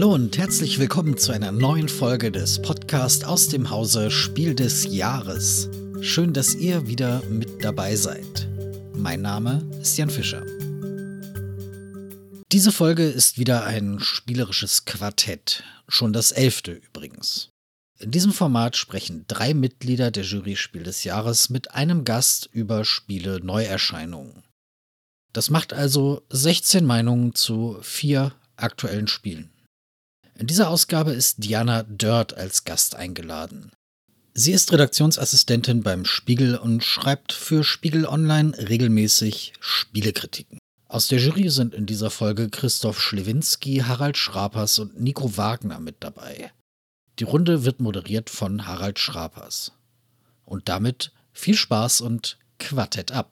Hallo und herzlich willkommen zu einer neuen Folge des Podcasts aus dem Hause Spiel des Jahres. Schön, dass ihr wieder mit dabei seid. Mein Name ist Jan Fischer. Diese Folge ist wieder ein spielerisches Quartett, schon das elfte übrigens. In diesem Format sprechen drei Mitglieder der Jury Spiel des Jahres mit einem Gast über Spiele Neuerscheinungen. Das macht also 16 Meinungen zu vier aktuellen Spielen. In dieser Ausgabe ist Diana Dörrt als Gast eingeladen. Sie ist Redaktionsassistentin beim Spiegel und schreibt für Spiegel Online regelmäßig Spielekritiken. Aus der Jury sind in dieser Folge Christoph Schlewinski, Harald Schrapers und Nico Wagner mit dabei. Die Runde wird moderiert von Harald Schrapers. Und damit viel Spaß und Quartett ab.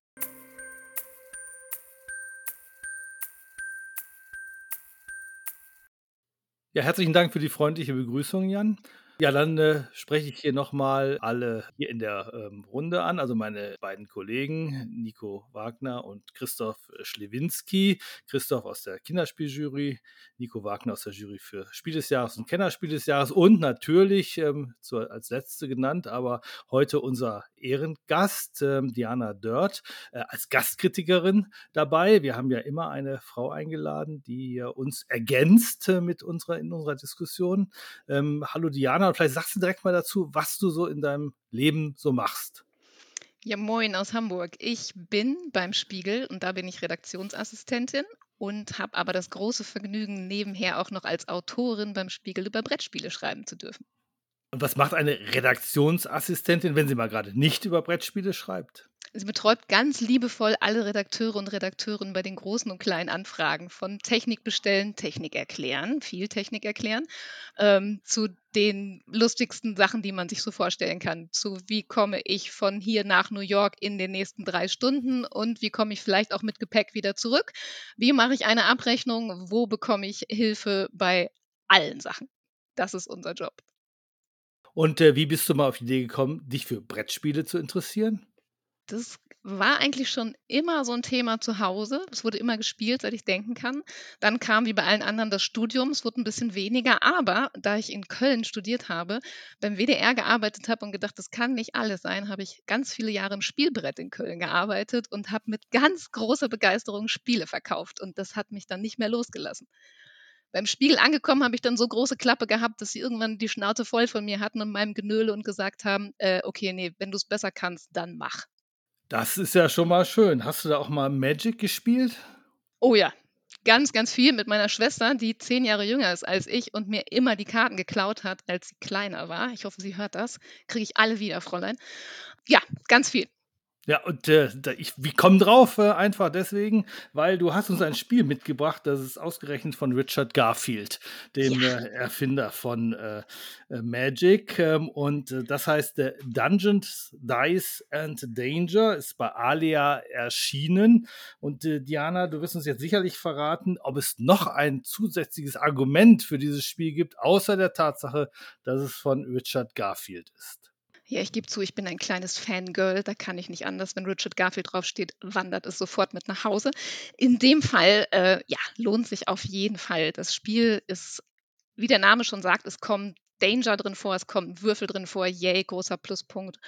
Ja, herzlichen Dank für die freundliche Begrüßung, Jan. Ja, dann äh, spreche ich hier nochmal alle hier in der ähm, Runde an, also meine beiden Kollegen Nico Wagner und Christoph Schlewinski. Christoph aus der Kinderspieljury, Nico Wagner aus der Jury für Spiel des Jahres und Kennerspiel des Jahres und natürlich ähm, zu, als letzte genannt, aber heute unser Ehrengast, ähm, Diana Dörrt, äh, als Gastkritikerin dabei. Wir haben ja immer eine Frau eingeladen, die äh, uns ergänzt äh, mit unserer, in unserer Diskussion. Ähm, hallo Diana vielleicht sagst du direkt mal dazu, was du so in deinem Leben so machst. Ja, moin aus Hamburg. Ich bin beim Spiegel und da bin ich Redaktionsassistentin und habe aber das große Vergnügen, nebenher auch noch als Autorin beim Spiegel über Brettspiele schreiben zu dürfen. Und was macht eine Redaktionsassistentin, wenn sie mal gerade nicht über Brettspiele schreibt? Sie betreut ganz liebevoll alle Redakteure und Redakteurinnen bei den großen und kleinen Anfragen von Technik bestellen, Technik erklären, viel Technik erklären, ähm, zu den lustigsten Sachen, die man sich so vorstellen kann. Zu wie komme ich von hier nach New York in den nächsten drei Stunden und wie komme ich vielleicht auch mit Gepäck wieder zurück? Wie mache ich eine Abrechnung? Wo bekomme ich Hilfe bei allen Sachen? Das ist unser Job. Und äh, wie bist du mal auf die Idee gekommen, dich für Brettspiele zu interessieren? Das war eigentlich schon immer so ein Thema zu Hause. Es wurde immer gespielt, seit ich denken kann. Dann kam wie bei allen anderen das Studium. Es wurde ein bisschen weniger. Aber da ich in Köln studiert habe, beim WDR gearbeitet habe und gedacht, das kann nicht alles sein, habe ich ganz viele Jahre im Spielbrett in Köln gearbeitet und habe mit ganz großer Begeisterung Spiele verkauft. Und das hat mich dann nicht mehr losgelassen. Beim Spiegel angekommen habe ich dann so große Klappe gehabt, dass sie irgendwann die Schnauze voll von mir hatten und meinem Genöle und gesagt haben, äh, okay, nee, wenn du es besser kannst, dann mach. Das ist ja schon mal schön. Hast du da auch mal Magic gespielt? Oh ja, ganz, ganz viel mit meiner Schwester, die zehn Jahre jünger ist als ich und mir immer die Karten geklaut hat, als sie kleiner war. Ich hoffe, sie hört das. Kriege ich alle wieder, Fräulein. Ja, ganz viel. Ja, und äh, ich, wir kommen drauf äh, einfach deswegen, weil du hast uns ein Spiel mitgebracht, das ist ausgerechnet von Richard Garfield, dem ja. äh, Erfinder von äh, äh, Magic. Ähm, und äh, das heißt Dungeons, Dice and Danger, ist bei Alia erschienen. Und Diana, du wirst uns jetzt sicherlich verraten, ob es noch ein zusätzliches Argument für dieses Spiel gibt, außer der Tatsache, dass es von Richard Garfield ist. Ja, ich gebe zu, ich bin ein kleines Fangirl. Da kann ich nicht anders. Wenn Richard Garfield draufsteht, wandert es sofort mit nach Hause. In dem Fall, äh, ja, lohnt sich auf jeden Fall. Das Spiel ist, wie der Name schon sagt, es kommt Danger drin vor, es kommt Würfel drin vor, yay, großer Pluspunkt.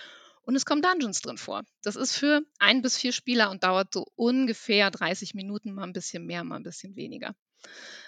Und es kommen Dungeons drin vor. Das ist für ein bis vier Spieler und dauert so ungefähr 30 Minuten, mal ein bisschen mehr, mal ein bisschen weniger.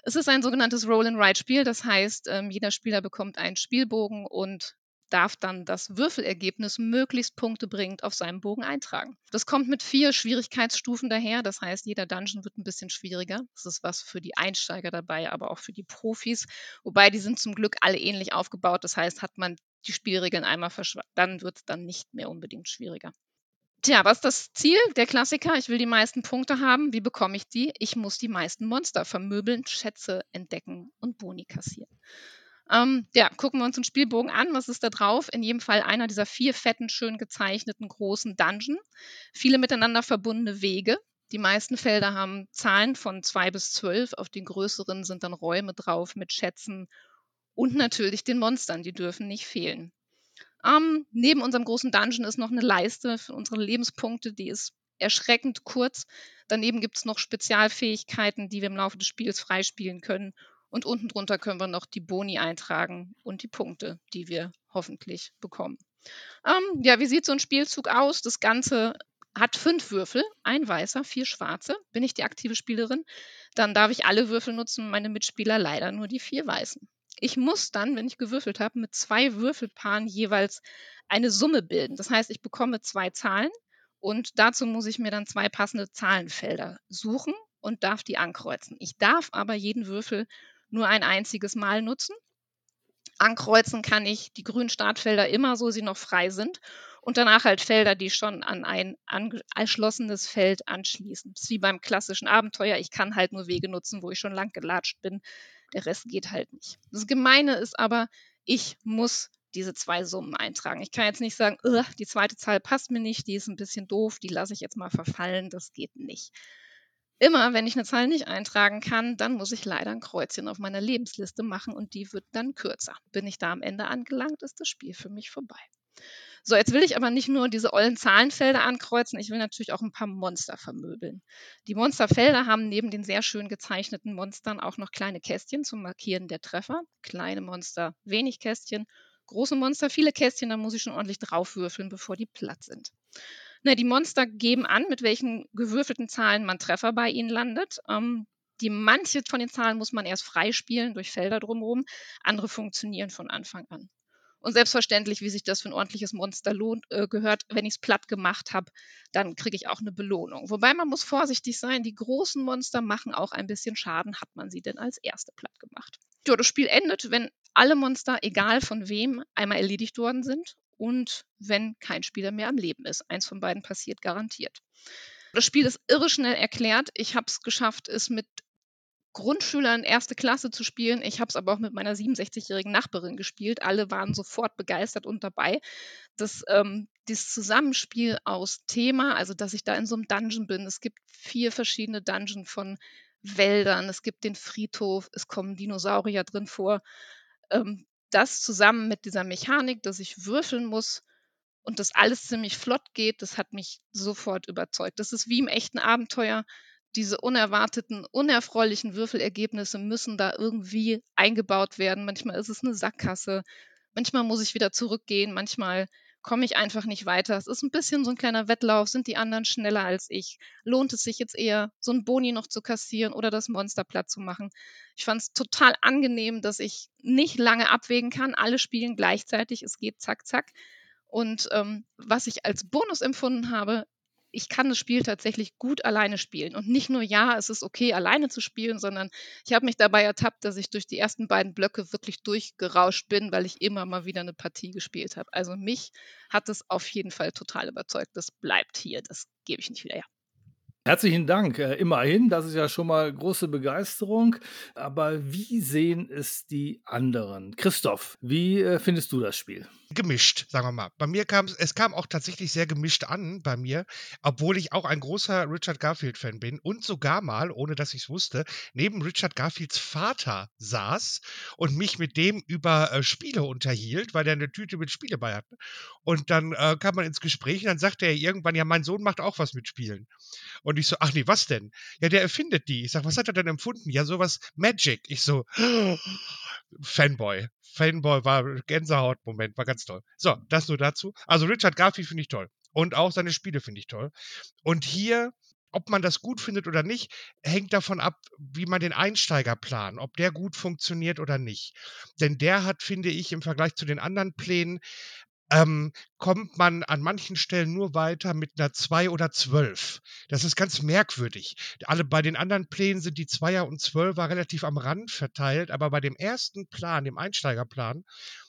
Es ist ein sogenanntes Roll-and-Ride-Spiel. Das heißt, ähm, jeder Spieler bekommt einen Spielbogen und darf dann das Würfelergebnis möglichst Punkte bringt auf seinem Bogen eintragen. Das kommt mit vier Schwierigkeitsstufen daher. Das heißt, jeder Dungeon wird ein bisschen schwieriger. Das ist was für die Einsteiger dabei, aber auch für die Profis. Wobei die sind zum Glück alle ähnlich aufgebaut. Das heißt, hat man die Spielregeln einmal verschwagt, dann wird es dann nicht mehr unbedingt schwieriger. Tja, was ist das Ziel? Der Klassiker, ich will die meisten Punkte haben. Wie bekomme ich die? Ich muss die meisten Monster vermöbeln, Schätze entdecken und Boni kassieren. Ähm, ja, gucken wir uns den Spielbogen an. Was ist da drauf? In jedem Fall einer dieser vier fetten, schön gezeichneten großen Dungeon. Viele miteinander verbundene Wege. Die meisten Felder haben Zahlen von zwei bis zwölf. Auf den größeren sind dann Räume drauf mit Schätzen und natürlich den Monstern. Die dürfen nicht fehlen. Ähm, neben unserem großen Dungeon ist noch eine Leiste für unsere Lebenspunkte. Die ist erschreckend kurz. Daneben gibt es noch Spezialfähigkeiten, die wir im Laufe des Spiels freispielen können Und unten drunter können wir noch die Boni eintragen und die Punkte, die wir hoffentlich bekommen. Ähm, ja, wie sieht so ein Spielzug aus? Das Ganze hat fünf Würfel, ein weißer, vier schwarze. Bin ich die aktive Spielerin, dann darf ich alle Würfel nutzen, meine Mitspieler leider nur die vier weißen. Ich muss dann, wenn ich gewürfelt habe, mit zwei Würfelpaaren jeweils eine Summe bilden. Das heißt, ich bekomme zwei Zahlen und dazu muss ich mir dann zwei passende Zahlenfelder suchen und darf die ankreuzen. Ich darf aber jeden Würfel nur ein einziges Mal nutzen. Ankreuzen kann ich die grünen Startfelder immer, so sie noch frei sind. Und danach halt Felder, die schon an ein angeschlossenes Feld anschließen. Das ist wie beim klassischen Abenteuer. Ich kann halt nur Wege nutzen, wo ich schon lang gelatscht bin. Der Rest geht halt nicht. Das Gemeine ist aber, ich muss diese zwei Summen eintragen. Ich kann jetzt nicht sagen, die zweite Zahl passt mir nicht, die ist ein bisschen doof, die lasse ich jetzt mal verfallen. Das geht nicht. Immer, wenn ich eine Zahl nicht eintragen kann, dann muss ich leider ein Kreuzchen auf meiner Lebensliste machen und die wird dann kürzer. Bin ich da am Ende angelangt, ist das Spiel für mich vorbei. So, jetzt will ich aber nicht nur diese ollen Zahlenfelder ankreuzen, ich will natürlich auch ein paar Monster vermöbeln. Die Monsterfelder haben neben den sehr schön gezeichneten Monstern auch noch kleine Kästchen zum Markieren der Treffer. Kleine Monster, wenig Kästchen, große Monster, viele Kästchen, da muss ich schon ordentlich draufwürfeln, bevor die platt sind. Na, die Monster geben an, mit welchen gewürfelten Zahlen man Treffer bei ihnen landet. Ähm, die manche von den Zahlen muss man erst freispielen durch Felder drumherum, andere funktionieren von Anfang an. Und selbstverständlich, wie sich das für ein ordentliches Monster lohnt, äh, gehört, wenn ich es platt gemacht habe, dann kriege ich auch eine Belohnung. Wobei man muss vorsichtig sein, die großen Monster machen auch ein bisschen Schaden, hat man sie denn als erste platt gemacht. Ja, das Spiel endet, wenn alle Monster, egal von wem, einmal erledigt worden sind und wenn kein Spieler mehr am Leben ist. Eins von beiden passiert garantiert. Das Spiel ist irre schnell erklärt. Ich habe es geschafft, es mit Grundschülern erste Klasse zu spielen. Ich habe es aber auch mit meiner 67-jährigen Nachbarin gespielt. Alle waren sofort begeistert und dabei. Das, ähm, das Zusammenspiel aus Thema, also dass ich da in so einem Dungeon bin. Es gibt vier verschiedene Dungeon von Wäldern. Es gibt den Friedhof. Es kommen Dinosaurier drin vor. Ähm, das zusammen mit dieser Mechanik, dass ich würfeln muss und das alles ziemlich flott geht, das hat mich sofort überzeugt. Das ist wie im echten Abenteuer. Diese unerwarteten, unerfreulichen Würfelergebnisse müssen da irgendwie eingebaut werden. Manchmal ist es eine Sackgasse, manchmal muss ich wieder zurückgehen, manchmal komme ich einfach nicht weiter. Es ist ein bisschen so ein kleiner Wettlauf. Sind die anderen schneller als ich? Lohnt es sich jetzt eher, so ein Boni noch zu kassieren oder das Monster platt zu machen? Ich fand es total angenehm, dass ich nicht lange abwägen kann. Alle spielen gleichzeitig. Es geht zack, zack. Und ähm, was ich als Bonus empfunden habe, ich kann das Spiel tatsächlich gut alleine spielen. Und nicht nur, ja, es ist okay, alleine zu spielen, sondern ich habe mich dabei ertappt, dass ich durch die ersten beiden Blöcke wirklich durchgerauscht bin, weil ich immer mal wieder eine Partie gespielt habe. Also mich hat es auf jeden Fall total überzeugt. Das bleibt hier, das gebe ich nicht wieder her. Herzlichen Dank. Äh, immerhin, das ist ja schon mal große Begeisterung. Aber wie sehen es die anderen? Christoph, wie äh, findest du das Spiel? Gemischt, sagen wir mal. Bei mir kam es, es kam auch tatsächlich sehr gemischt an bei mir, obwohl ich auch ein großer Richard Garfield-Fan bin und sogar mal, ohne dass ich es wusste, neben Richard Garfields Vater saß und mich mit dem über äh, Spiele unterhielt, weil er eine Tüte mit Spiele bei hatte. Und dann äh, kam man ins Gespräch und dann sagte er irgendwann, ja, mein Sohn macht auch was mit Spielen. Und ich so, ach nee, was denn? Ja, der erfindet die. Ich sag, was hat er denn empfunden? Ja, sowas Magic. Ich so, Fanboy. Fanboy war Gänsehaut-Moment, war ganz toll. So, das nur dazu. Also Richard Garfield finde ich toll. Und auch seine Spiele finde ich toll. Und hier, ob man das gut findet oder nicht, hängt davon ab, wie man den Einsteiger plant, ob der gut funktioniert oder nicht. Denn der hat, finde ich, im Vergleich zu den anderen Plänen ähm, kommt man an manchen Stellen nur weiter mit einer 2 oder 12. Das ist ganz merkwürdig. Alle bei den anderen Plänen sind die Zweier und Zwölfer relativ am Rand verteilt, aber bei dem ersten Plan, dem Einsteigerplan,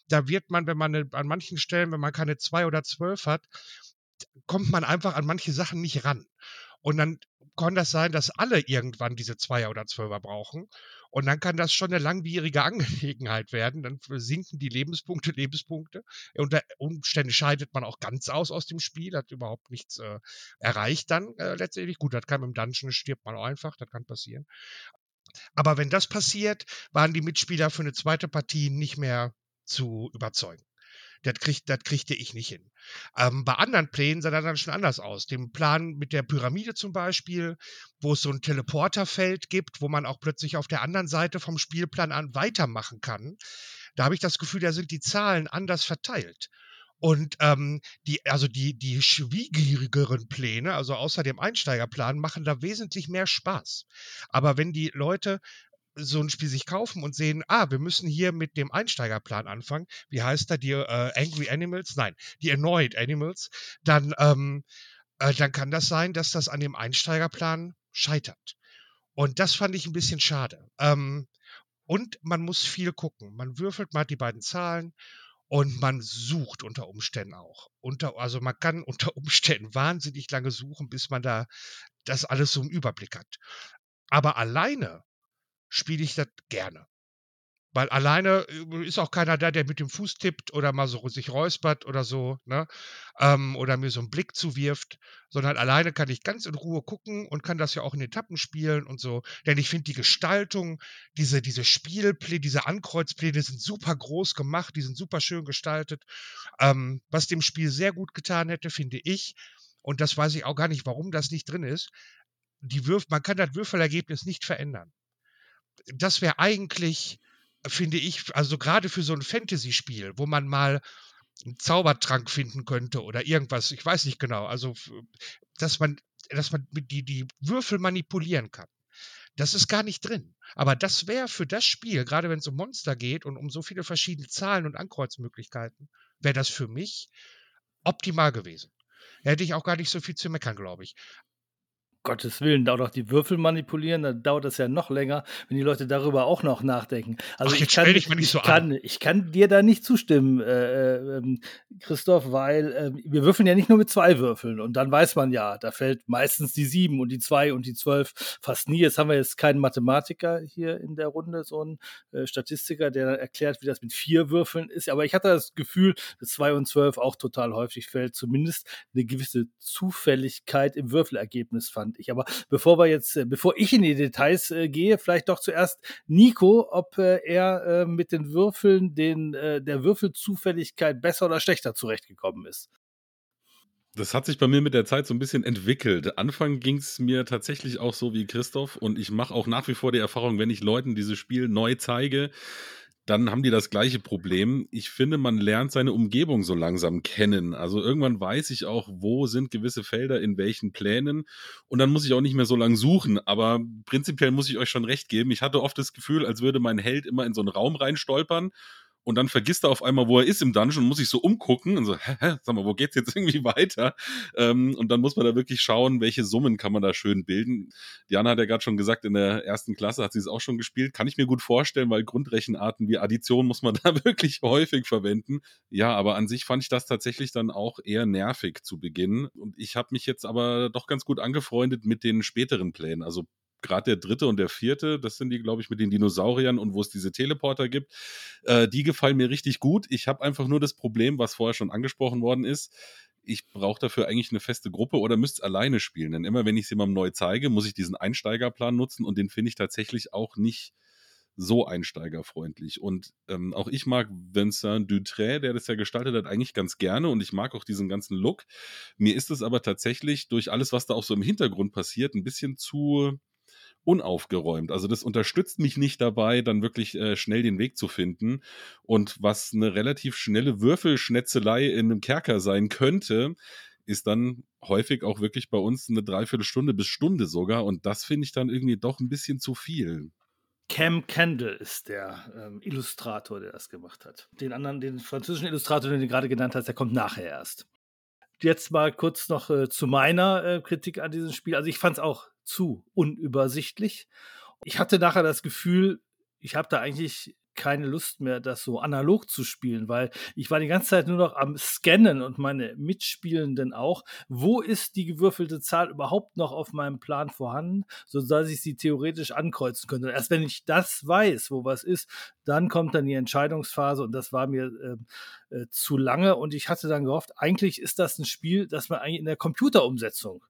da wird man, wenn man eine, an manchen Stellen, wenn man keine 2 oder 12 hat, kommt man einfach an manche Sachen nicht ran. Und dann kann das sein, dass alle irgendwann diese Zweier oder Zwölfer brauchen. Und dann kann das schon eine langwierige Angelegenheit werden. Dann sinken die Lebenspunkte, Lebenspunkte. Unter Umständen scheidet man auch ganz aus aus dem Spiel, hat überhaupt nichts äh, erreicht dann äh, letztendlich. Gut, das kann im Dungeon, stirbt man auch einfach, das kann passieren. Aber wenn das passiert, waren die Mitspieler für eine zweite Partie nicht mehr zu überzeugen. Das, krieg, das kriegte ich nicht hin. Ähm, bei anderen Plänen sah das dann schon anders aus. Dem Plan mit der Pyramide zum Beispiel, wo es so ein Teleporterfeld gibt, wo man auch plötzlich auf der anderen Seite vom Spielplan an weitermachen kann. Da habe ich das Gefühl, da sind die Zahlen anders verteilt. Und ähm, die, also die, die schwierigeren Pläne, also außer dem Einsteigerplan, machen da wesentlich mehr Spaß. Aber wenn die Leute so ein Spiel sich kaufen und sehen, ah, wir müssen hier mit dem Einsteigerplan anfangen, wie heißt da die äh, Angry Animals? Nein, die Annoyed Animals, dann, ähm, äh, dann kann das sein, dass das an dem Einsteigerplan scheitert. Und das fand ich ein bisschen schade. Ähm, und man muss viel gucken. Man würfelt mal die beiden Zahlen und man sucht unter Umständen auch. Unter, also man kann unter Umständen wahnsinnig lange suchen, bis man da das alles so im Überblick hat. Aber alleine spiele ich das gerne. Weil alleine äh, ist auch keiner da, der mit dem Fuß tippt oder mal so sich räuspert oder so, ne? Ähm, oder mir so einen Blick zuwirft, sondern alleine kann ich ganz in Ruhe gucken und kann das ja auch in Etappen spielen und so. Denn ich finde die Gestaltung, diese, diese Spielpläne, diese Ankreuzpläne sind super groß gemacht, die sind super schön gestaltet. Ähm, was dem Spiel sehr gut getan hätte, finde ich, und das weiß ich auch gar nicht, warum das nicht drin ist, die Würf man kann das Würfelergebnis nicht verändern. Das wäre eigentlich finde ich, also gerade für so ein Fantasy-Spiel, wo man mal einen Zaubertrank finden könnte oder irgendwas, ich weiß nicht genau, also dass man, dass man die, die Würfel manipulieren kann. Das ist gar nicht drin. Aber das wäre für das Spiel, gerade wenn es um Monster geht und um so viele verschiedene Zahlen und Ankreuzmöglichkeiten, wäre das für mich optimal gewesen. Da hätte ich auch gar nicht so viel zu meckern, glaube ich. Gottes Willen, da auch noch die Würfel manipulieren, dann dauert das ja noch länger, wenn die Leute darüber auch noch nachdenken. Also Ach, ich, kann, ich, ich, so kann, ich kann dir da nicht zustimmen, äh, äh, Christoph, weil äh, wir würfeln ja nicht nur mit zwei Würfeln und dann weiß man ja, da fällt meistens die sieben und die zwei und die zwölf fast nie. Jetzt haben wir jetzt keinen Mathematiker hier in der Runde, so ein äh, Statistiker, der erklärt, wie das mit vier Würfeln ist. Aber ich hatte das Gefühl, dass zwei und zwölf auch total häufig fällt, zumindest eine gewisse Zufälligkeit im Würfelergebnis fand fand ich. Aber bevor wir jetzt, äh, bevor ich in die Details äh, gehe, vielleicht doch zuerst Nico, ob äh, er äh, mit den Würfeln, den, äh, der Würfelzufälligkeit besser oder schlechter zurechtgekommen ist. Das hat sich bei mir mit der Zeit so ein bisschen entwickelt. Anfang ging es mir tatsächlich auch so wie Christoph und ich mache auch nach wie vor die Erfahrung, wenn ich Leuten dieses Spiel neu zeige, dann haben die das gleiche Problem. Ich finde, man lernt seine Umgebung so langsam kennen. Also irgendwann weiß ich auch, wo sind gewisse Felder in welchen Plänen. Und dann muss ich auch nicht mehr so lang suchen. Aber prinzipiell muss ich euch schon recht geben. Ich hatte oft das Gefühl, als würde mein Held immer in so einen Raum reinstolpern und dann vergisst er auf einmal, wo er ist im Dungeon, muss sich so umgucken und so, hä, hä, sag mal, wo geht's jetzt irgendwie weiter? Ähm, und dann muss man da wirklich schauen, welche Summen kann man da schön bilden. Diana hat ja gerade schon gesagt, in der ersten Klasse hat sie es auch schon gespielt. Kann ich mir gut vorstellen, weil Grundrechenarten wie Addition muss man da wirklich häufig verwenden. Ja, aber an sich fand ich das tatsächlich dann auch eher nervig zu Beginn. Und ich habe mich jetzt aber doch ganz gut angefreundet mit den späteren Plänen. Also gerade der dritte und der vierte, das sind die, glaube ich, mit den Dinosauriern und wo es diese Teleporter gibt, äh, die gefallen mir richtig gut. Ich habe einfach nur das Problem, was vorher schon angesprochen worden ist. Ich brauche dafür eigentlich eine feste Gruppe oder müsste es alleine spielen. Denn immer, wenn ich es jemandem neu zeige, muss ich diesen Einsteigerplan nutzen und den finde ich tatsächlich auch nicht so einsteigerfreundlich. Und ähm, auch ich mag Vincent Dutray, der das ja gestaltet hat, eigentlich ganz gerne und ich mag auch diesen ganzen Look. Mir ist es aber tatsächlich durch alles, was da auch so im Hintergrund passiert, ein bisschen zu unaufgeräumt. Also das unterstützt mich nicht dabei, dann wirklich äh, schnell den Weg zu finden. Und was eine relativ schnelle Würfelschnetzelei in einem Kerker sein könnte, ist dann häufig auch wirklich bei uns eine Dreiviertelstunde bis Stunde sogar. Und das finde ich dann irgendwie doch ein bisschen zu viel. Cam Kendall ist der ähm, Illustrator, der das gemacht hat. Den anderen, den französischen Illustrator, den du gerade genannt hast, der kommt nachher erst. Jetzt mal kurz noch äh, zu meiner äh, Kritik an diesem Spiel. Also ich fand es auch zu unübersichtlich. Ich hatte nachher das Gefühl, ich habe da eigentlich keine Lust mehr, das so analog zu spielen, weil ich war die ganze Zeit nur noch am Scannen und meine Mitspielenden auch. Wo ist die gewürfelte Zahl überhaupt noch auf meinem Plan vorhanden, sodass ich sie theoretisch ankreuzen könnte? Erst wenn ich das weiß, wo was ist, dann kommt dann die Entscheidungsphase und das war mir äh, zu lange und ich hatte dann gehofft, eigentlich ist das ein Spiel, das man eigentlich in der Computerumsetzung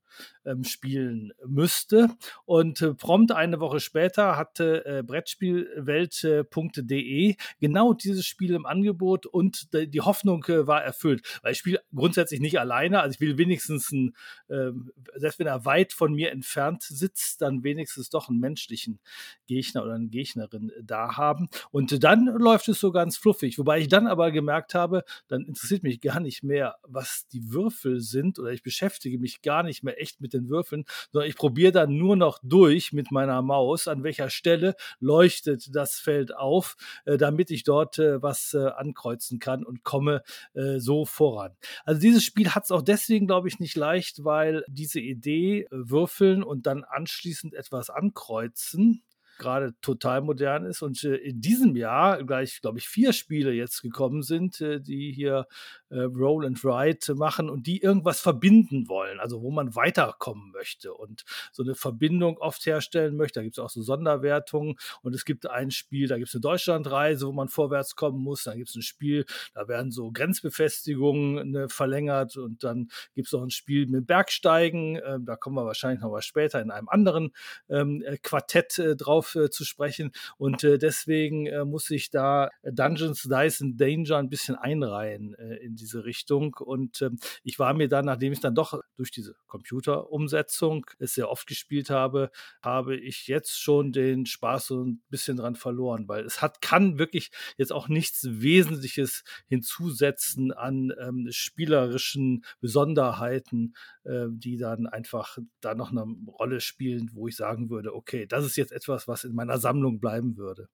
ähm, spielen müsste. Und äh, prompt eine Woche später hatte äh, Brettspielwelt.de genau dieses Spiel im Angebot und die Hoffnung äh, war erfüllt. Weil ich spiele grundsätzlich nicht alleine, also ich will wenigstens, ein, ähm, selbst wenn er weit von mir entfernt sitzt, dann wenigstens doch einen menschlichen Gegner oder eine Gegnerin da haben. Und dann läuft es so ganz fluffig. Wobei ich dann aber gemerkt habe, dann interessiert mich gar nicht mehr, was die Würfel sind oder ich beschäftige mich gar nicht mehr echt mit den Würfeln, sondern ich probiere dann nur noch durch mit meiner Maus, an welcher Stelle leuchtet das Feld auf, äh, damit ich dort äh, was äh, ankreuzen kann und komme äh, so voran. Also dieses Spiel hat es auch deswegen, glaube ich, nicht leicht, weil diese Idee, äh, würfeln und dann anschließend etwas ankreuzen, gerade total modern ist und äh, in diesem Jahr gleich, glaube ich, vier Spiele jetzt gekommen sind, äh, die hier äh, Roll and Write machen und die irgendwas verbinden wollen, also wo man weiterkommen möchte und so eine Verbindung oft herstellen möchte. Da gibt es auch so Sonderwertungen und es gibt ein Spiel, da gibt es eine Deutschlandreise, wo man vorwärts kommen muss. Dann gibt es ein Spiel, da werden so Grenzbefestigungen ne, verlängert und dann gibt es noch ein Spiel mit Bergsteigen. Äh, da kommen wir wahrscheinlich noch mal später in einem anderen ähm, äh, Quartett äh, drauf äh, zu sprechen. Und äh, deswegen äh, muss ich da Dungeons, Dice and Danger ein bisschen einreihen in diese Richtung. Und ähm, ich war mir dann, nachdem ich dann doch durch diese Computerumsetzung es sehr oft gespielt habe, habe ich jetzt schon den Spaß so ein bisschen dran verloren, weil es hat, kann wirklich jetzt auch nichts Wesentliches hinzusetzen an ähm, spielerischen Besonderheiten, äh, die dann einfach da noch eine Rolle spielen, wo ich sagen würde, okay, das ist jetzt etwas, was in meiner Sammlung bleiben würde.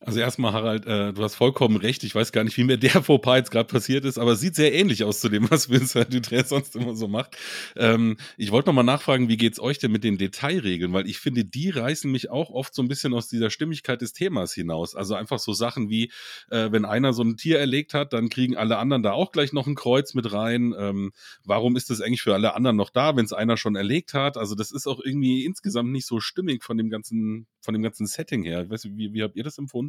Also erstmal, Harald, äh, du hast vollkommen recht. Ich weiß gar nicht, wie mir der Fauxpas jetzt gerade passiert ist, aber es sieht sehr ähnlich aus zu dem, was Vincent Dutré sonst immer so macht. Ähm, ich wollte nochmal nachfragen, wie geht's euch denn mit den Detailregeln? Weil ich finde, die reißen mich auch oft so ein bisschen aus dieser Stimmigkeit des Themas hinaus. Also einfach so Sachen wie, äh, wenn einer so ein Tier erlegt hat, dann kriegen alle anderen da auch gleich noch ein Kreuz mit rein. Ähm, warum ist das eigentlich für alle anderen noch da, wenn es einer schon erlegt hat? Also das ist auch irgendwie insgesamt nicht so stimmig von dem ganzen, von dem ganzen Setting her. Ich weiß, wie, wie habt ihr das empfunden?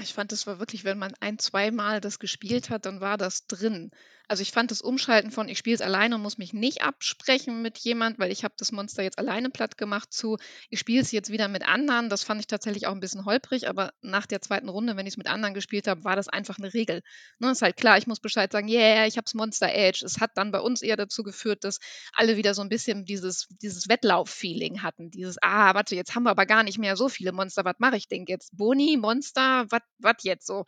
Ich fand, das war wirklich, wenn man ein, zweimal das gespielt hat, dann war das drin. Also ich fand das Umschalten von ich spiele es alleine und muss mich nicht absprechen mit jemand, weil ich habe das Monster jetzt alleine platt gemacht zu ich spiele es jetzt wieder mit anderen. Das fand ich tatsächlich auch ein bisschen holprig, aber nach der zweiten Runde, wenn ich es mit anderen gespielt habe, war das einfach eine Regel. Ne, ist halt klar, ich muss Bescheid sagen, yeah, ich habe es Monster Edge. Es hat dann bei uns eher dazu geführt, dass alle wieder so ein bisschen dieses, dieses Wettlauf-Feeling hatten. Dieses, ah, warte, jetzt haben wir aber gar nicht mehr so viele Monster. Was mache ich denn jetzt? Boni, Monster, was jetzt so?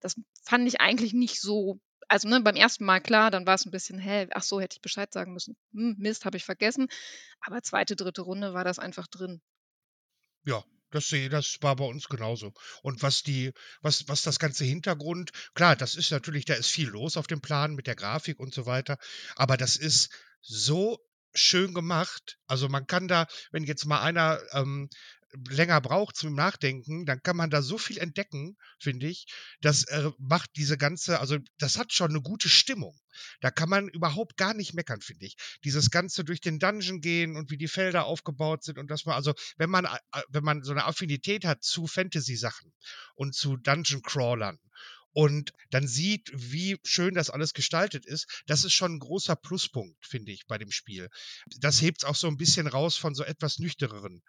Das fand ich eigentlich nicht so also ne, beim ersten Mal klar, dann war es ein bisschen, hä, ach so, hätte ich Bescheid sagen müssen. Hm, Mist, habe ich vergessen. Aber zweite, dritte Runde war das einfach drin. Ja, das, das war bei uns genauso. Und was die, was, was das ganze Hintergrund, klar, das ist natürlich, da ist viel los auf dem Plan mit der Grafik und so weiter, aber das ist so schön gemacht. Also man kann da, wenn jetzt mal einer ähm, länger braucht zum Nachdenken, dann kann man da so viel entdecken, finde ich. Das äh, macht diese ganze, also das hat schon eine gute Stimmung. Da kann man überhaupt gar nicht meckern, finde ich. Dieses ganze durch den Dungeon gehen und wie die Felder aufgebaut sind und dass man, also wenn man, äh, wenn man so eine Affinität hat zu Fantasy-Sachen und zu Dungeon-Crawlern und dann sieht, wie schön das alles gestaltet ist, das ist schon ein großer Pluspunkt, finde ich, bei dem Spiel. Das hebt es auch so ein bisschen raus von so etwas nüchtereren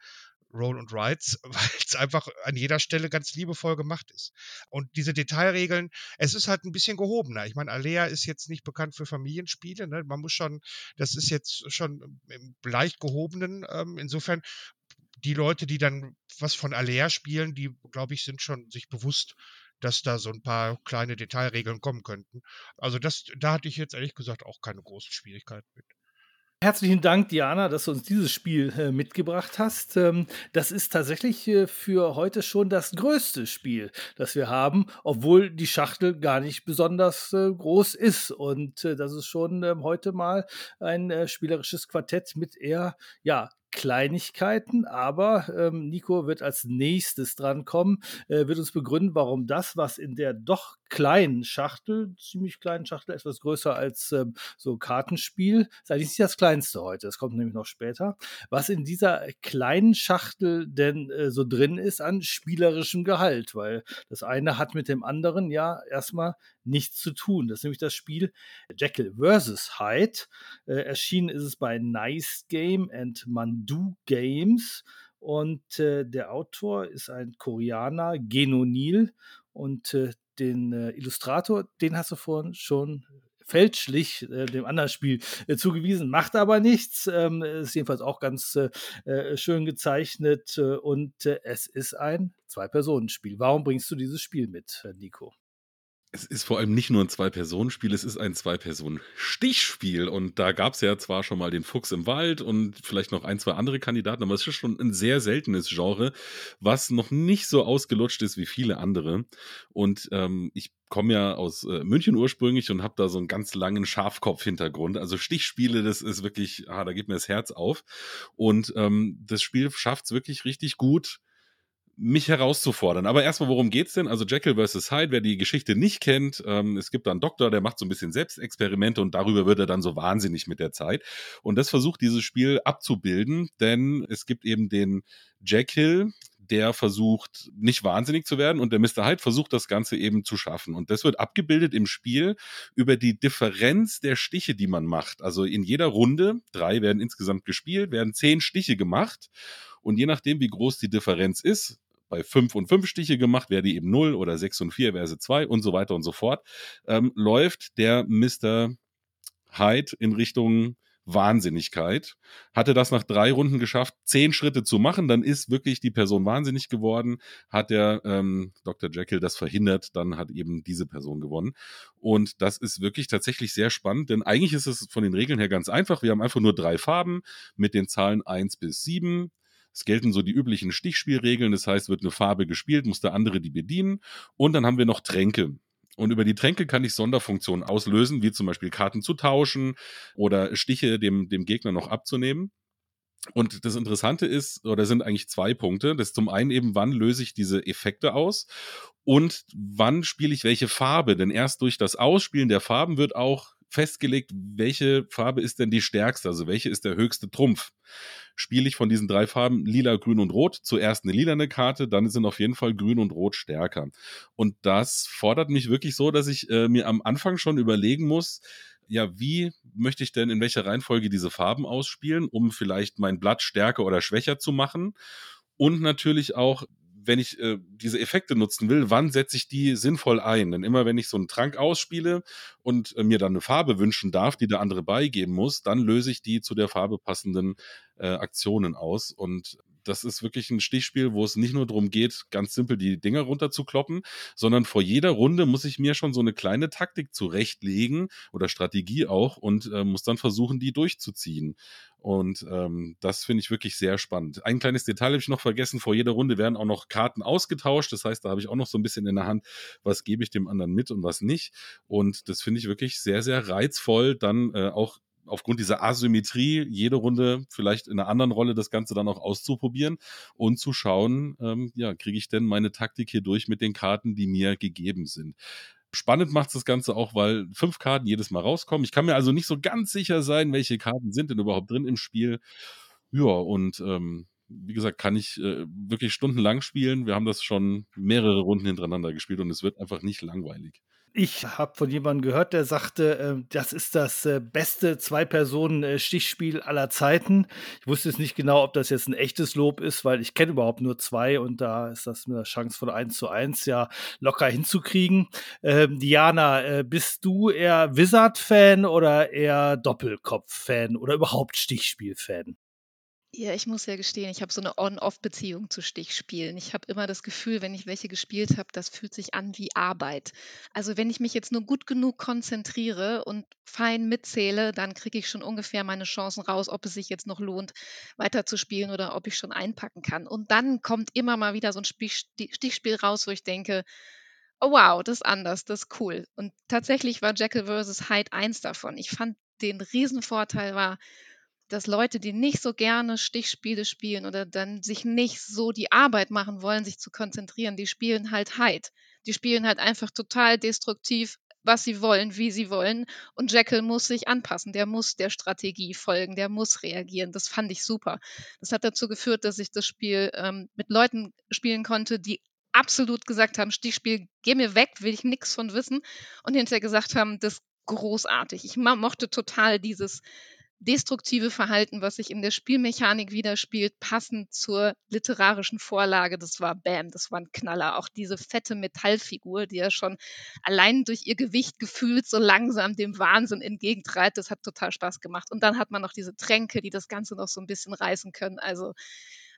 Roll und Rides, weil es einfach an jeder Stelle ganz liebevoll gemacht ist. Und diese Detailregeln, es ist halt ein bisschen gehobener. Ich meine, Alea ist jetzt nicht bekannt für Familienspiele. Ne? Man muss schon, das ist jetzt schon im leicht gehobenen. Ähm, insofern, die Leute, die dann was von Alea spielen, die, glaube ich, sind schon sich bewusst, dass da so ein paar kleine Detailregeln kommen könnten. Also das, da hatte ich jetzt ehrlich gesagt auch keine großen Schwierigkeiten mit. Herzlichen Dank, Diana, dass du uns dieses Spiel äh, mitgebracht hast. Ähm, das ist tatsächlich äh, für heute schon das größte Spiel, das wir haben, obwohl die Schachtel gar nicht besonders äh, groß ist. Und äh, das ist schon ähm, heute mal ein äh, spielerisches Quartett mit eher ja, Kleinigkeiten, aber ähm, Nico wird als nächstes drankommen, äh, wird uns begründen, warum das, was in der doch kleinen Schachtel, ziemlich kleinen Schachtel, etwas größer als ähm, so Kartenspiel, ist eigentlich nicht das kleinste heute, das kommt nämlich noch später, was in dieser kleinen Schachtel denn äh, so drin ist an spielerischem Gehalt, weil das eine hat mit dem anderen ja erstmal nichts zu tun. Das ist nämlich das Spiel Jekyll vs. Hyde. Äh, erschienen ist es bei Nice Game and Mandu Games. Und äh, der Autor ist ein Koreaner, Genonil. Und äh, den äh, Illustrator, den hast du vorhin schon fälschlich äh, dem anderen Spiel äh, zugewiesen, macht aber nichts. Ähm, ist jedenfalls auch ganz äh, äh schön gezeichnet äh, und es ist ein Zwei-Personen-Spiel. Warum bringst du dieses Spiel mit, Nico? Es ist vor allem nicht nur ein Zwei-Personen-Spiel, es ist ein Zwei-Personen-Stichspiel. Und da gab es ja zwar schon mal den Fuchs im Wald und vielleicht noch ein, zwei andere Kandidaten, aber es ist schon ein sehr seltenes Genre, was noch nicht so ausgelutscht ist wie viele andere. Und ähm, ich komme ja aus äh, München ursprünglich und habe da so einen ganz langen Schafkopf-Hintergrund. Also Stichspiele, das ist wirklich, ah, da geht mir das Herz auf. Und ähm, das Spiel schafft es wirklich richtig gut, mich herauszufordern. Aber erstmal, worum geht's denn? Also Jekyll vs. Hyde, wer die Geschichte nicht kennt, ähm, es gibt da einen Doktor, der macht so ein bisschen Selbstexperimente und darüber wird er dann so wahnsinnig mit der Zeit. Und das versucht dieses Spiel abzubilden, denn es gibt eben den Jekyll, der versucht, nicht wahnsinnig zu werden und der Mr. Hyde versucht, das Ganze eben zu schaffen. Und das wird abgebildet im Spiel über die Differenz der Stiche, die man macht. Also in jeder Runde, drei werden insgesamt gespielt, werden zehn Stiche gemacht. Und je nachdem, wie groß die Differenz ist, bei 5 und 5 Stiche gemacht, wäre die eben 0 oder 6 und 4 wäre sie 2 und so weiter und so fort, ähm, läuft der Mr. Hyde in Richtung Wahnsinnigkeit. Hatte das nach drei Runden geschafft, zehn Schritte zu machen, dann ist wirklich die Person wahnsinnig geworden. Hat der ähm, Dr. Jekyll das verhindert, dann hat eben diese Person gewonnen. Und das ist wirklich tatsächlich sehr spannend, denn eigentlich ist es von den Regeln her ganz einfach. Wir haben einfach nur drei Farben mit den Zahlen 1 bis 7. Es gelten so die üblichen Stichspielregeln, das heißt, wird eine Farbe gespielt, muss der andere die bedienen. Und dann haben wir noch Tränke. Und über die Tränke kann ich Sonderfunktionen auslösen, wie zum Beispiel Karten zu tauschen oder Stiche dem, dem Gegner noch abzunehmen. Und das Interessante ist, oder sind eigentlich zwei Punkte. Das ist zum einen eben, wann löse ich diese Effekte aus und wann spiele ich welche Farbe. Denn erst durch das Ausspielen der Farben wird auch festgelegt, welche Farbe ist denn die stärkste, also welche ist der höchste Trumpf. Spiele ich von diesen drei Farben lila, grün und rot zuerst eine lilane Karte, dann sind auf jeden Fall grün und rot stärker. Und das fordert mich wirklich so, dass ich äh, mir am Anfang schon überlegen muss, ja, wie möchte ich denn in welcher Reihenfolge diese Farben ausspielen, um vielleicht mein Blatt stärker oder schwächer zu machen? Und natürlich auch, wenn ich äh, diese Effekte nutzen will, wann setze ich die sinnvoll ein? Denn immer wenn ich so einen Trank ausspiele und äh, mir dann eine Farbe wünschen darf, die der andere beigeben muss, dann löse ich die zu der Farbe passenden äh, Aktionen aus. Und das ist wirklich ein Stichspiel, wo es nicht nur darum geht, ganz simpel die Dinger runterzukloppen, sondern vor jeder Runde muss ich mir schon so eine kleine Taktik zurechtlegen oder Strategie auch und äh, muss dann versuchen, die durchzuziehen. Und ähm, das finde ich wirklich sehr spannend. Ein kleines Detail habe ich noch vergessen. Vor jeder Runde werden auch noch Karten ausgetauscht. Das heißt, da habe ich auch noch so ein bisschen in der Hand, was gebe ich dem anderen mit und was nicht. Und das finde ich wirklich sehr, sehr reizvoll, dann äh, auch aufgrund dieser Asymmetrie jede Runde vielleicht in einer anderen Rolle das Ganze dann auch auszuprobieren und zu schauen, ähm, ja, kriege ich denn meine Taktik hier durch mit den Karten, die mir gegeben sind. Spannend macht das Ganze auch, weil fünf Karten jedes Mal rauskommen. Ich kann mir also nicht so ganz sicher sein, welche Karten sind denn überhaupt drin im Spiel. Ja, und ähm, wie gesagt, kann ich äh, wirklich stundenlang spielen. Wir haben das schon mehrere Runden hintereinander gespielt und es wird einfach nicht langweilig. Ich habe von jemandem gehört, der sagte, äh, das ist das äh, beste Zwei-Personen-Stichspiel aller Zeiten. Ich wusste jetzt nicht genau, ob das jetzt ein echtes Lob ist, weil ich kenne überhaupt nur zwei und da ist das mit der Chance von 1 zu 1 ja locker hinzukriegen. Ähm, Diana, äh, bist du eher Wizard-Fan oder eher Doppelkopf-Fan oder überhaupt Stichspiel-Fan? Ja, ich muss ja gestehen, ich habe so eine On-Off-Beziehung zu Stichspielen. Ich habe immer das Gefühl, wenn ich welche gespielt habe, das fühlt sich an wie Arbeit. Also wenn ich mich jetzt nur gut genug konzentriere und fein mitzähle, dann kriege ich schon ungefähr meine Chancen raus, ob es sich jetzt noch lohnt, weiterzuspielen oder ob ich schon einpacken kann. Und dann kommt immer mal wieder so ein Stichspiel raus, wo ich denke, oh wow, das ist anders, das ist cool. Und tatsächlich war Jekyll vs. Hyde eins davon. Ich fand den Riesenvorteil war, dass Leute, die nicht so gerne Stichspiele spielen oder dann sich nicht so die Arbeit machen wollen, sich zu konzentrieren, die spielen halt Hyde. Die spielen halt einfach total destruktiv, was sie wollen, wie sie wollen. Und Jekyll muss sich anpassen, der muss der Strategie folgen, der muss reagieren. Das fand ich super. Das hat dazu geführt, dass ich das Spiel ähm, mit Leuten spielen konnte, die absolut gesagt haben, Stichspiel, geh mir weg, will ich nichts von wissen. Und hinterher gesagt haben, das ist großartig. Ich mochte total dieses destruktive Verhalten, was sich in der Spielmechanik widerspielt, passend zur literarischen Vorlage. Das war Bam, das war ein Knaller. Auch diese fette Metallfigur, die ja schon allein durch ihr Gewicht gefühlt so langsam dem Wahnsinn entgegentreibt, das hat total Spaß gemacht. Und dann hat man noch diese Tränke, die das Ganze noch so ein bisschen reißen können. Also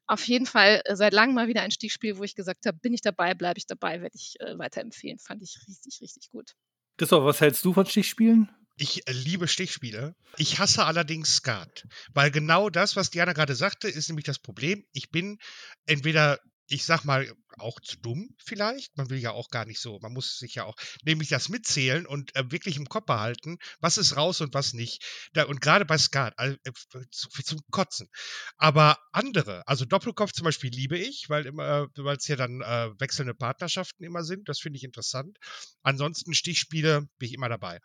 auf jeden Fall äh, seit langem mal wieder ein Stichspiel, wo ich gesagt habe, bin ich dabei, bleibe ich dabei, werde ich äh, weiterempfehlen. Fand ich richtig, richtig gut. Christoph, was hältst du von Stichspielen? Ich äh, liebe Stichspiele. Ich hasse allerdings Skat. Weil genau das, was Diana gerade sagte, ist nämlich das Problem. Ich bin entweder ich sag mal, auch zu dumm vielleicht. Man will ja auch gar nicht so, man muss sich ja auch nämlich das mitzählen und äh, wirklich im Kopf behalten, was ist raus und was nicht. Da, und gerade bei Skat, äh, zu, zum Kotzen. Aber andere, also Doppelkopf zum Beispiel liebe ich, weil immer, weil es ja dann äh, wechselnde Partnerschaften immer sind. Das finde ich interessant. Ansonsten Stichspiele bin ich immer dabei.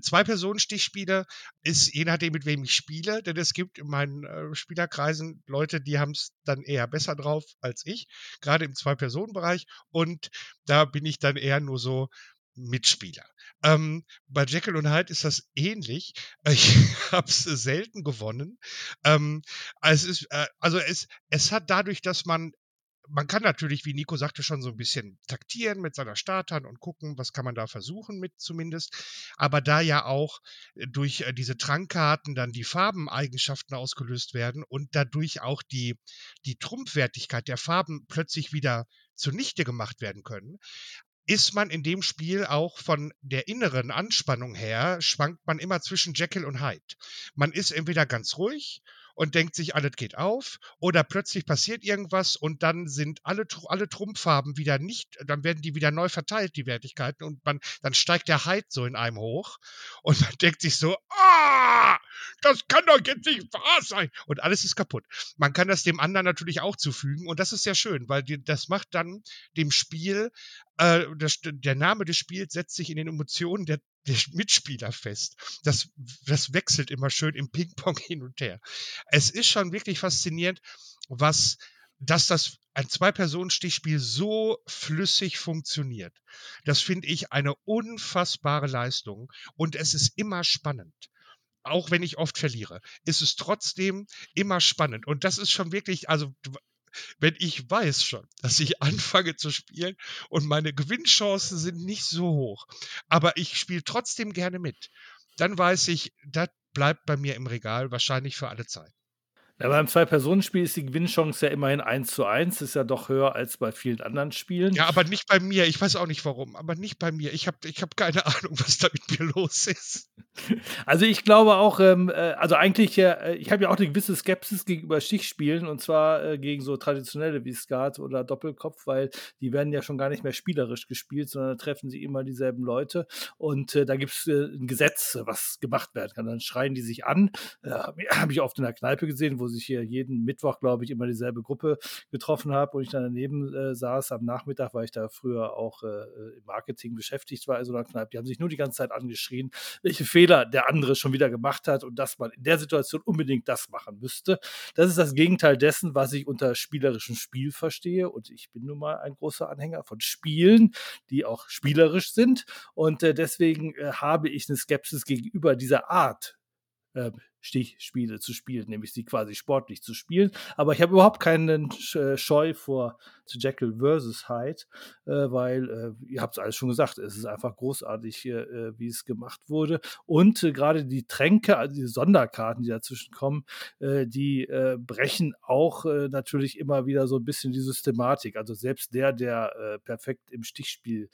Zwei-Personen-Stichspiele ist je nachdem, mit wem ich spiele, denn es gibt in meinen äh, Spielerkreisen Leute, die haben es dann eher besser drauf als ich, gerade im Zwei-Personen-Bereich. Und da bin ich dann eher nur so Mitspieler. Ähm, bei Jekyll und Hyde ist das ähnlich. Ich habe es selten gewonnen. Ähm, es ist, äh, also es, es hat dadurch, dass man man kann natürlich, wie Nico sagte, schon so ein bisschen taktieren mit seiner Startern und gucken, was kann man da versuchen mit zumindest. Aber da ja auch äh, durch äh, diese Trankkarten dann die Farbeneigenschaften ausgelöst werden und dadurch auch die, die Trumpfwertigkeit der Farben plötzlich wieder zunichte gemacht werden können, ist man in dem Spiel auch von der inneren Anspannung her, schwankt man immer zwischen Jekyll und Hyde. Man ist entweder ganz ruhig und denkt sich, alles geht auf. Oder plötzlich passiert irgendwas und dann sind alle, alle Trumpffarben wieder nicht, dann werden die wieder neu verteilt, die Wertigkeiten, und man, dann steigt der Heid so in einem hoch und man denkt sich so, ah, das kann doch jetzt nicht wahr sein. Und alles ist kaputt. Man kann das dem anderen natürlich auch zufügen und das ist sehr schön, weil die, das macht dann dem Spiel, äh, das, der Name des Spiels setzt sich in den Emotionen der, der Mitspieler fest. Das, das wechselt immer schön im Ping-Pong hin und her. Es ist schon wirklich faszinierend, was, dass das ein Zwei-Personen-Stichspiel so flüssig funktioniert. Das finde ich eine unfassbare Leistung und es ist immer spannend auch wenn ich oft verliere, ist es trotzdem immer spannend. Und das ist schon wirklich, also wenn ich weiß schon, dass ich anfange zu spielen und meine Gewinnchancen sind nicht so hoch, aber ich spiele trotzdem gerne mit, dann weiß ich, das bleibt bei mir im Regal wahrscheinlich für alle Zeit. Ja, beim Zwei-Personen-Spiel ist die Gewinnchance ja immerhin 1 zu 1, ist ja doch höher als bei vielen anderen Spielen. Ja, aber nicht bei mir. Ich weiß auch nicht warum, aber nicht bei mir. Ich habe ich hab keine Ahnung, was da mit mir los ist. Also ich glaube auch, ähm, äh, also eigentlich, äh, ich habe ja auch eine gewisse Skepsis gegenüber Stichspielen und zwar äh, gegen so traditionelle wie Skat oder Doppelkopf, weil die werden ja schon gar nicht mehr spielerisch gespielt, sondern treffen sie immer dieselben Leute und äh, da gibt es äh, ein Gesetz, was gemacht werden kann. Dann schreien die sich an. Äh, habe ich oft in der Kneipe gesehen, wo sich hier jeden Mittwoch, glaube ich, immer dieselbe Gruppe getroffen habe und ich dann daneben äh, saß am Nachmittag, weil ich da früher auch äh, im Marketing beschäftigt war, also Kneipe. Die haben sich nur die ganze Zeit angeschrien, welche Fehler der andere schon wieder gemacht hat und dass man in der Situation unbedingt das machen müsste. Das ist das Gegenteil dessen, was ich unter spielerischem Spiel verstehe und ich bin nun mal ein großer Anhänger von Spielen, die auch spielerisch sind und äh, deswegen äh, habe ich eine Skepsis gegenüber dieser Art äh, Stichspiele zu spielen, nämlich sie quasi sportlich zu spielen. Aber ich habe überhaupt keinen äh, Scheu vor Jekyll versus Hyde, äh, weil äh, ihr habt es alles schon gesagt, es ist einfach großartig, wie es gemacht wurde. Und gerade die Tränke, also die Sonderkarten, die dazwischen kommen, die brechen auch natürlich immer wieder so ein bisschen die Systematik. Also selbst der, der perfekt im Stichspiel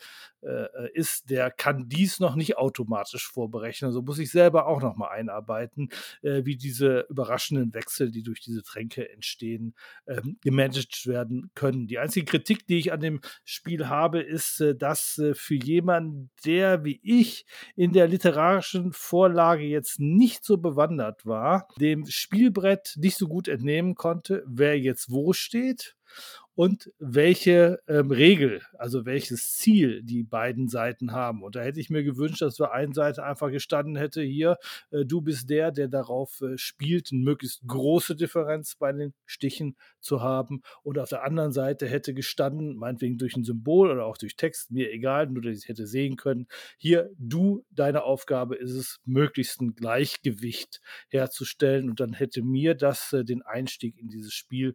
ist, der kann dies noch nicht automatisch vorberechnen. Also muss ich selber auch noch mal einarbeiten äh, wie diese überraschenden Wechsel, die durch diese Tränke entstehen, ähm, gemanagt werden können. Die einzige Kritik, die ich an dem Spiel habe, ist, äh, dass äh, für jemanden, der wie ich in der literarischen Vorlage jetzt nicht so bewandert war, dem Spielbrett nicht so gut entnehmen konnte, wer jetzt wo steht und welche ähm, Regel, also welches Ziel die beiden Seiten haben. Und da hätte ich mir gewünscht, dass für eine Seite einfach gestanden hätte, hier, äh, du bist der, der darauf äh, spielt, eine möglichst große Differenz bei den Stichen zu haben. Und auf der anderen Seite hätte gestanden, meinetwegen durch ein Symbol oder auch durch Text, mir egal, nur dass ich hätte sehen können, hier, du, deine Aufgabe ist es, möglichst ein Gleichgewicht herzustellen. Und dann hätte mir das äh, den Einstieg in dieses Spiel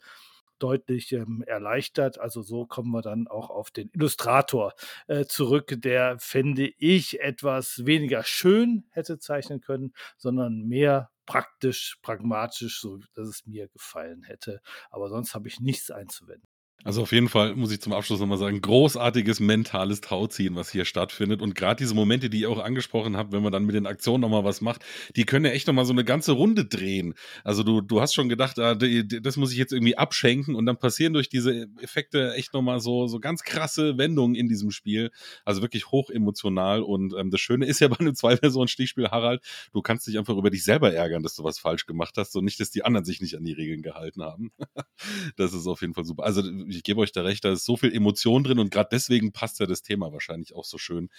deutlich ähm, erleichtert. Also so kommen wir dann auch auf den Illustrator äh, zurück, der, finde ich, etwas weniger schön hätte zeichnen können, sondern mehr praktisch, pragmatisch, so dass es mir gefallen hätte. Aber sonst habe ich nichts einzuwenden. Also auf jeden Fall muss ich zum Abschluss nochmal sagen, großartiges mentales Tauziehen, was hier stattfindet. Und gerade diese Momente, die ihr auch angesprochen habt, wenn man dann mit den Aktionen nochmal was macht, die können ja echt nochmal so eine ganze Runde drehen. Also du, du hast schon gedacht, ah, das muss ich jetzt irgendwie abschenken und dann passieren durch diese Effekte echt nochmal so, so ganz krasse Wendungen in diesem Spiel. Also wirklich hoch emotional. Und ähm, das Schöne ist ja bei einem Zwei-Personen-Stichspiel, Harald, du kannst dich einfach über dich selber ärgern, dass du was falsch gemacht hast und nicht, dass die anderen sich nicht an die Regeln gehalten haben. das ist auf jeden Fall super. Also ich gebe euch da recht, da ist so viel Emotion drin und gerade deswegen passt ja das Thema wahrscheinlich auch so schön,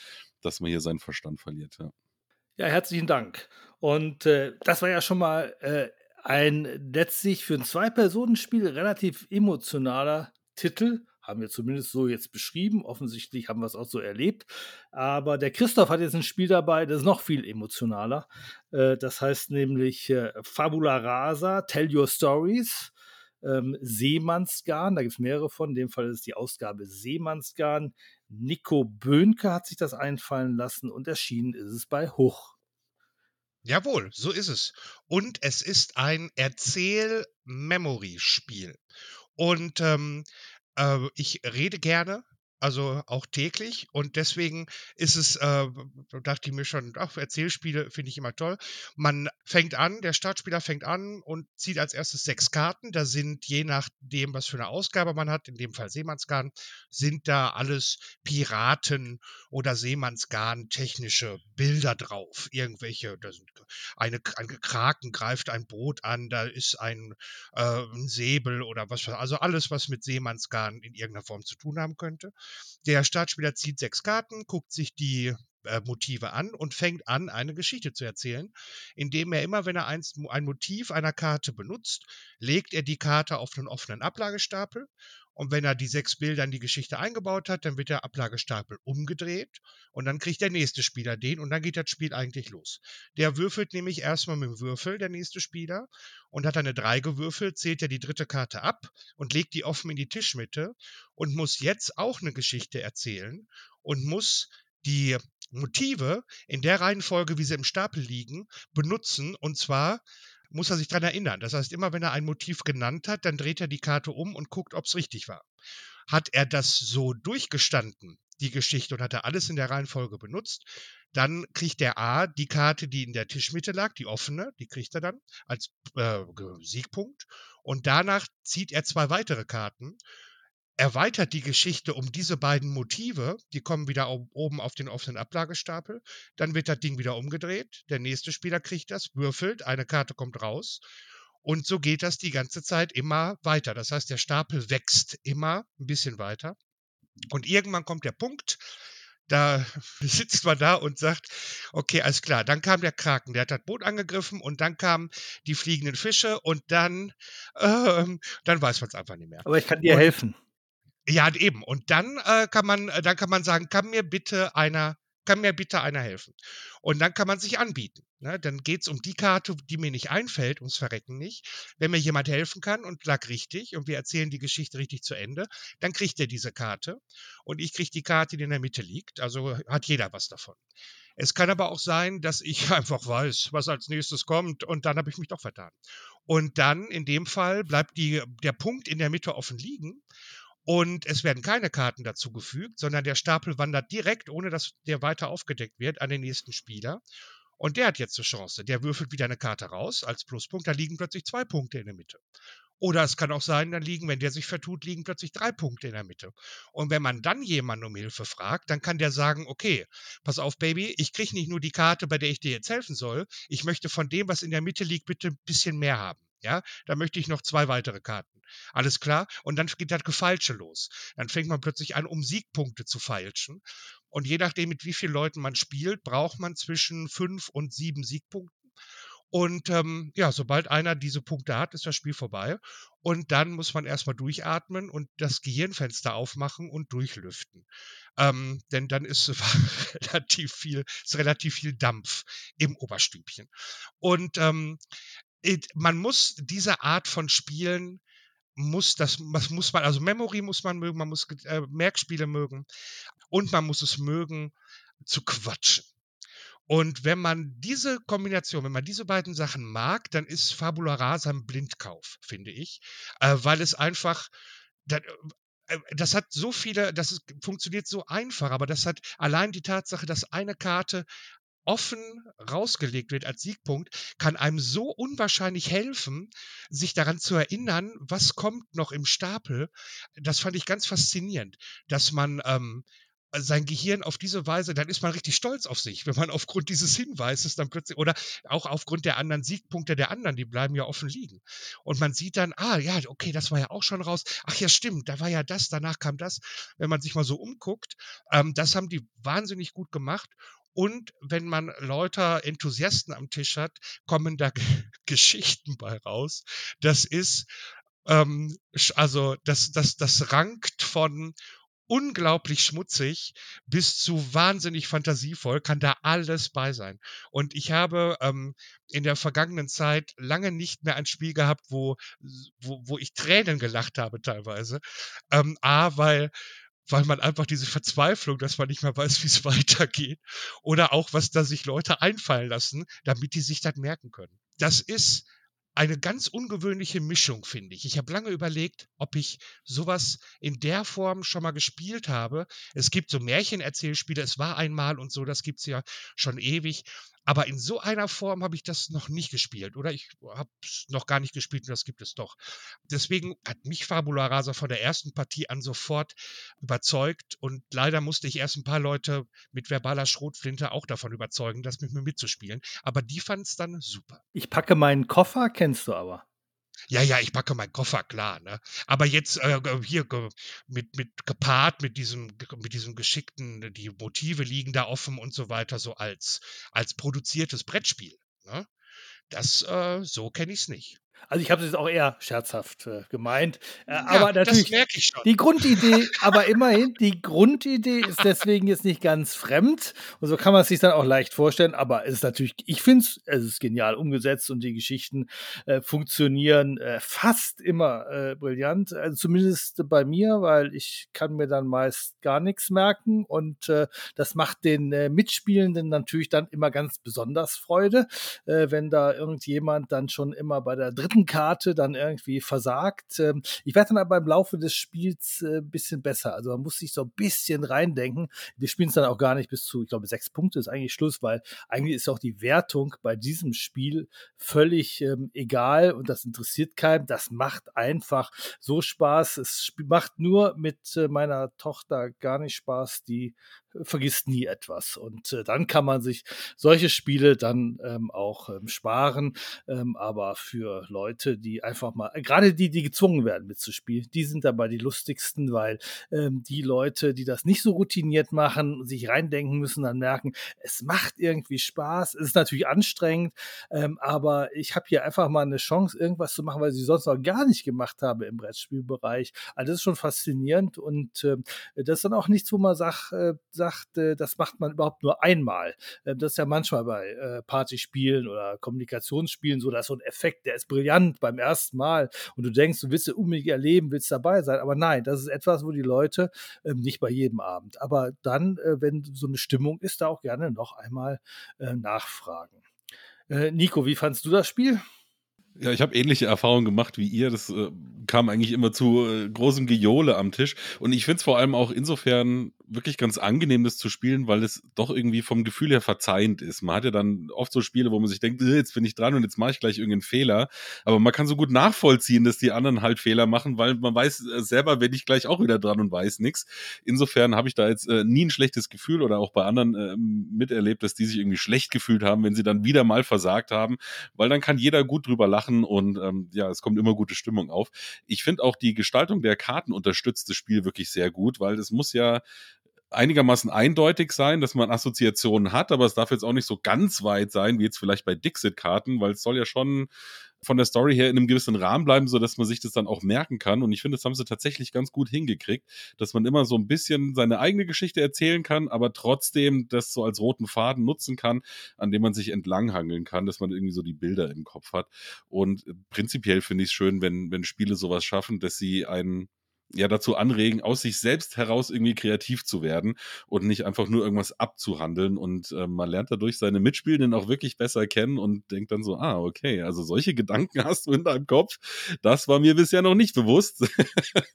dass man hier seinen Verstand verliert. Ja, ja herzlichen Dank. Und äh, das war ja schon mal äh, ein letztlich für ein Zwei-Personen-Spiel relativ emotionaler Titel. Haben wir zumindest so jetzt beschrieben. Offensichtlich haben wir es auch so erlebt. Aber der Christoph hat jetzt ein Spiel dabei, das ist noch viel emotionaler. Äh, das heißt nämlich äh, Fabula Rasa, Tell Your Stories ähm, Seemannsgarn, da gibt es mehrere von, in dem Fall ist es die Ausgabe Seemannsgarn. Nico Böhnke hat sich das einfallen lassen und erschienen ist es bei Hoch. Jawohl, so ist es. Und es ist ein Erzähl-Memory-Spiel. Und ähm, äh, ich rede gerne also auch täglich. Und deswegen ist es, äh, dachte ich mir schon, ach, Erzählspiele finde ich immer toll. Man fängt an, der Startspieler fängt an und zieht als erstes sechs Karten. Da sind je nachdem, was für eine Ausgabe man hat, in dem Fall Seemannsgarn, sind da alles Piraten oder Seemannsgarn technische Bilder drauf. Irgendwelche, da sind eine, ein Kraken greift ein Boot an, da ist ein, äh, ein Säbel oder was, also alles, was mit Seemannsgarn in irgendeiner Form zu tun haben könnte. Der Startspieler zieht sechs Karten, guckt sich die äh, Motive an und fängt an, eine Geschichte zu erzählen, indem er immer, wenn er eins, ein Motiv einer Karte benutzt, legt er die Karte auf einen offenen Ablagestapel und wenn er die sechs Bilder in die Geschichte eingebaut hat, dann wird der Ablagestapel umgedreht und dann kriegt der nächste Spieler den und dann geht das Spiel eigentlich los. Der würfelt nämlich erstmal mit dem Würfel, der nächste Spieler, und hat eine 3 gewürfelt, zählt er die dritte Karte ab und legt die offen in die Tischmitte und muss jetzt auch eine Geschichte erzählen und muss die Motive in der Reihenfolge, wie sie im Stapel liegen, benutzen und zwar muss er sich daran erinnern. Das heißt, immer wenn er ein Motiv genannt hat, dann dreht er die Karte um und guckt, ob es richtig war. Hat er das so durchgestanden, die Geschichte, und hat er alles in der Reihenfolge benutzt, dann kriegt der A die Karte, die in der Tischmitte lag, die offene, die kriegt er dann als äh, Siegpunkt. Und danach zieht er zwei weitere Karten erweitert die Geschichte um diese beiden Motive, die kommen wieder oben auf den offenen Ablagestapel, dann wird das Ding wieder umgedreht, der nächste Spieler kriegt das, würfelt, eine Karte kommt raus und so geht das die ganze Zeit immer weiter. Das heißt, der Stapel wächst immer ein bisschen weiter und irgendwann kommt der Punkt, da sitzt man da und sagt, okay, alles klar, dann kam der Kraken, der hat das Boot angegriffen und dann kamen die fliegenden Fische und dann, ähm, dann weiß man es einfach nicht mehr. Aber ich kann dir und, helfen. Ja, eben. Und dann äh, kann man, äh, dann kann man sagen, kann mir bitte einer, kann mir bitte einer helfen. Und dann kann man sich anbieten. Ne? Dann geht es um die Karte, die mir nicht einfällt, ums Verrecken nicht. Wenn mir jemand helfen kann und lag richtig und wir erzählen die Geschichte richtig zu Ende, dann kriegt er diese Karte. Und ich kriege die Karte, die in der Mitte liegt. Also hat jeder was davon. Es kann aber auch sein, dass ich einfach weiß, was als nächstes kommt und dann habe ich mich doch vertan. Und dann in dem Fall bleibt die, der Punkt in der Mitte offen liegen und es werden keine Karten dazugefügt, sondern der Stapel wandert direkt, ohne dass der weiter aufgedeckt wird, an den nächsten Spieler. Und der hat jetzt eine Chance. Der würfelt wieder eine Karte raus als Pluspunkt. Da liegen plötzlich zwei Punkte in der Mitte. Oder es kann auch sein, dann liegen, wenn der sich vertut, liegen plötzlich drei Punkte in der Mitte. Und wenn man dann jemanden um Hilfe fragt, dann kann der sagen, okay, pass auf, Baby, ich kriege nicht nur die Karte, bei der ich dir jetzt helfen soll, ich möchte von dem, was in der Mitte liegt, bitte ein bisschen mehr haben. Ja, da möchte ich noch zwei weitere Karten. Alles klar? Und dann geht das Gefeilsche los. Dann fängt man plötzlich an, um Siegpunkte zu feilschen. Und je nachdem, mit wie vielen Leuten man spielt, braucht man zwischen fünf und sieben Siegpunkten. Und ähm, ja, sobald einer diese Punkte hat, ist das Spiel vorbei. Und dann muss man erstmal durchatmen und das Gehirnfenster aufmachen und durchlüften. Ähm, denn dann ist relativ viel, ist relativ viel Dampf im Oberstübchen. Und ähm, man muss diese Art von Spielen muss das, das muss man, also Memory muss man mögen, man muss äh, Merkspiele mögen und man muss es mögen zu quatschen. Und wenn man diese Kombination, wenn man diese beiden Sachen mag, dann ist Fabula Rasa ein Blindkauf, finde ich, äh, weil es einfach, das, äh, das hat so viele, das ist, funktioniert so einfach, aber das hat allein die Tatsache, dass eine Karte offen rausgelegt wird als Siegpunkt, kann einem so unwahrscheinlich helfen, sich daran zu erinnern, was kommt noch im Stapel. Das fand ich ganz faszinierend, dass man ähm, sein Gehirn auf diese Weise, dann ist man richtig stolz auf sich, wenn man aufgrund dieses Hinweises dann plötzlich, oder auch aufgrund der anderen Siegpunkte der anderen, die bleiben ja offen liegen. Und man sieht dann, ah ja, okay, das war ja auch schon raus. Ach ja, stimmt, da war ja das, danach kam das. Wenn man sich mal so umguckt, ähm, das haben die wahnsinnig gut gemacht. Und wenn man Leute, Enthusiasten am Tisch hat, kommen da Geschichten bei raus. Das ist, ähm, also das, das, das rankt von unglaublich schmutzig bis zu wahnsinnig fantasievoll, kann da alles bei sein. Und ich habe ähm, in der vergangenen Zeit lange nicht mehr ein Spiel gehabt, wo, wo, wo ich Tränen gelacht habe teilweise. Ähm, A, weil weil man einfach diese Verzweiflung, dass man nicht mehr weiß, wie es weitergeht, oder auch, was da sich Leute einfallen lassen, damit die sich das merken können. Das ist eine ganz ungewöhnliche Mischung, finde ich. Ich habe lange überlegt, ob ich sowas in der Form schon mal gespielt habe. Es gibt so Märchenerzählspiele, es war einmal und so, das gibt es ja schon ewig. Aber in so einer Form habe ich das noch nicht gespielt. Oder ich habe es noch gar nicht gespielt und das gibt es doch. Deswegen hat mich Fabula Rasa von der ersten Partie an sofort überzeugt. Und leider musste ich erst ein paar Leute mit verbaler Schrotflinte auch davon überzeugen, das mit mir mitzuspielen. Aber die fanden es dann super. Ich packe meinen Koffer, kennst du aber. Ja, ja, ich packe meinen Koffer, klar. Ne? Aber jetzt äh, hier mit, mit gepaart mit diesem, mit diesem geschickten, die Motive liegen da offen und so weiter, so als, als produziertes Brettspiel. Ne? Das, äh, so kenne ich es nicht. Also ich habe es jetzt auch eher scherzhaft äh, gemeint. Äh, ja, aber natürlich die Grundidee, aber immerhin, die Grundidee ist deswegen jetzt nicht ganz fremd. Und so kann man es sich dann auch leicht vorstellen. Aber es ist natürlich, ich finde es, es ist genial umgesetzt und die Geschichten äh, funktionieren äh, fast immer äh, brillant. Also zumindest bei mir, weil ich kann mir dann meist gar nichts merken. Und äh, das macht den äh, Mitspielenden natürlich dann immer ganz besonders Freude, äh, wenn da irgendjemand dann schon immer bei der dritten dritten Karte dann irgendwie versagt. Ähm, ich werde dann aber im Laufe des Spiels ein äh, bisschen besser. Also man muss sich so ein bisschen reindenken. Wir spielen es dann auch gar nicht bis zu, ich glaube, sechs Punkte ist eigentlich Schluss, weil eigentlich ist auch die Wertung bei diesem Spiel völlig ähm, egal und das interessiert keinen. Das macht einfach so Spaß. Es macht nur mit äh, meiner Tochter gar nicht Spaß, die vergisst nie etwas. Und äh, dann kann man sich solche Spiele dann ähm, auch ähm, sparen. Ähm, aber für Leute, die einfach mal, gerade die, die gezwungen werden mitzuspielen, die sind dabei die lustigsten, weil ähm, die Leute, die das nicht so routiniert machen, sich reindenken müssen, dann merken, es macht irgendwie Spaß. Es ist natürlich anstrengend, ähm, aber ich habe hier einfach mal eine Chance, irgendwas zu machen, weil ich sonst noch gar nicht gemacht habe im Brettspielbereich. Also das ist schon faszinierend und äh, das ist dann auch nichts, wo man sagt, äh, sagt, äh, das macht man überhaupt nur einmal. Äh, das ist ja manchmal bei äh, Partyspielen oder Kommunikationsspielen so, dass so ein Effekt, der ist brillant beim ersten Mal und du denkst, du willst es unbedingt erleben, willst dabei sein. Aber nein, das ist etwas, wo die Leute ähm, nicht bei jedem Abend, aber dann, äh, wenn so eine Stimmung ist, da auch gerne noch einmal äh, nachfragen. Äh, Nico, wie fandst du das Spiel? Ja, ich habe ähnliche Erfahrungen gemacht wie ihr. Das äh, kam eigentlich immer zu äh, großem Gejohle am Tisch. Und ich finde es vor allem auch insofern wirklich ganz angenehm, das zu spielen, weil es doch irgendwie vom Gefühl her verzeihend ist. Man hat ja dann oft so Spiele, wo man sich denkt, äh, jetzt bin ich dran und jetzt mache ich gleich irgendeinen Fehler. Aber man kann so gut nachvollziehen, dass die anderen halt Fehler machen, weil man weiß äh, selber, wenn ich gleich auch wieder dran und weiß nichts. Insofern habe ich da jetzt äh, nie ein schlechtes Gefühl oder auch bei anderen äh, miterlebt, dass die sich irgendwie schlecht gefühlt haben, wenn sie dann wieder mal versagt haben, weil dann kann jeder gut drüber lachen und ähm, ja, es kommt immer gute Stimmung auf. Ich finde auch die Gestaltung der Karten unterstützt das Spiel wirklich sehr gut, weil es muss ja einigermaßen eindeutig sein, dass man Assoziationen hat, aber es darf jetzt auch nicht so ganz weit sein, wie jetzt vielleicht bei Dixit-Karten, weil es soll ja schon von der Story her in einem gewissen Rahmen bleiben, so dass man sich das dann auch merken kann. Und ich finde, das haben sie tatsächlich ganz gut hingekriegt, dass man immer so ein bisschen seine eigene Geschichte erzählen kann, aber trotzdem das so als roten Faden nutzen kann, an dem man sich entlanghangeln kann, dass man irgendwie so die Bilder im Kopf hat. Und prinzipiell finde ich es schön, wenn, wenn Spiele sowas schaffen, dass sie einen ja dazu anregen, aus sich selbst heraus irgendwie kreativ zu werden und nicht einfach nur irgendwas abzuhandeln. Und äh, man lernt dadurch seine Mitspielenden auch wirklich besser kennen und denkt dann so, ah, okay, also solche Gedanken hast du in deinem Kopf. Das war mir bisher noch nicht bewusst.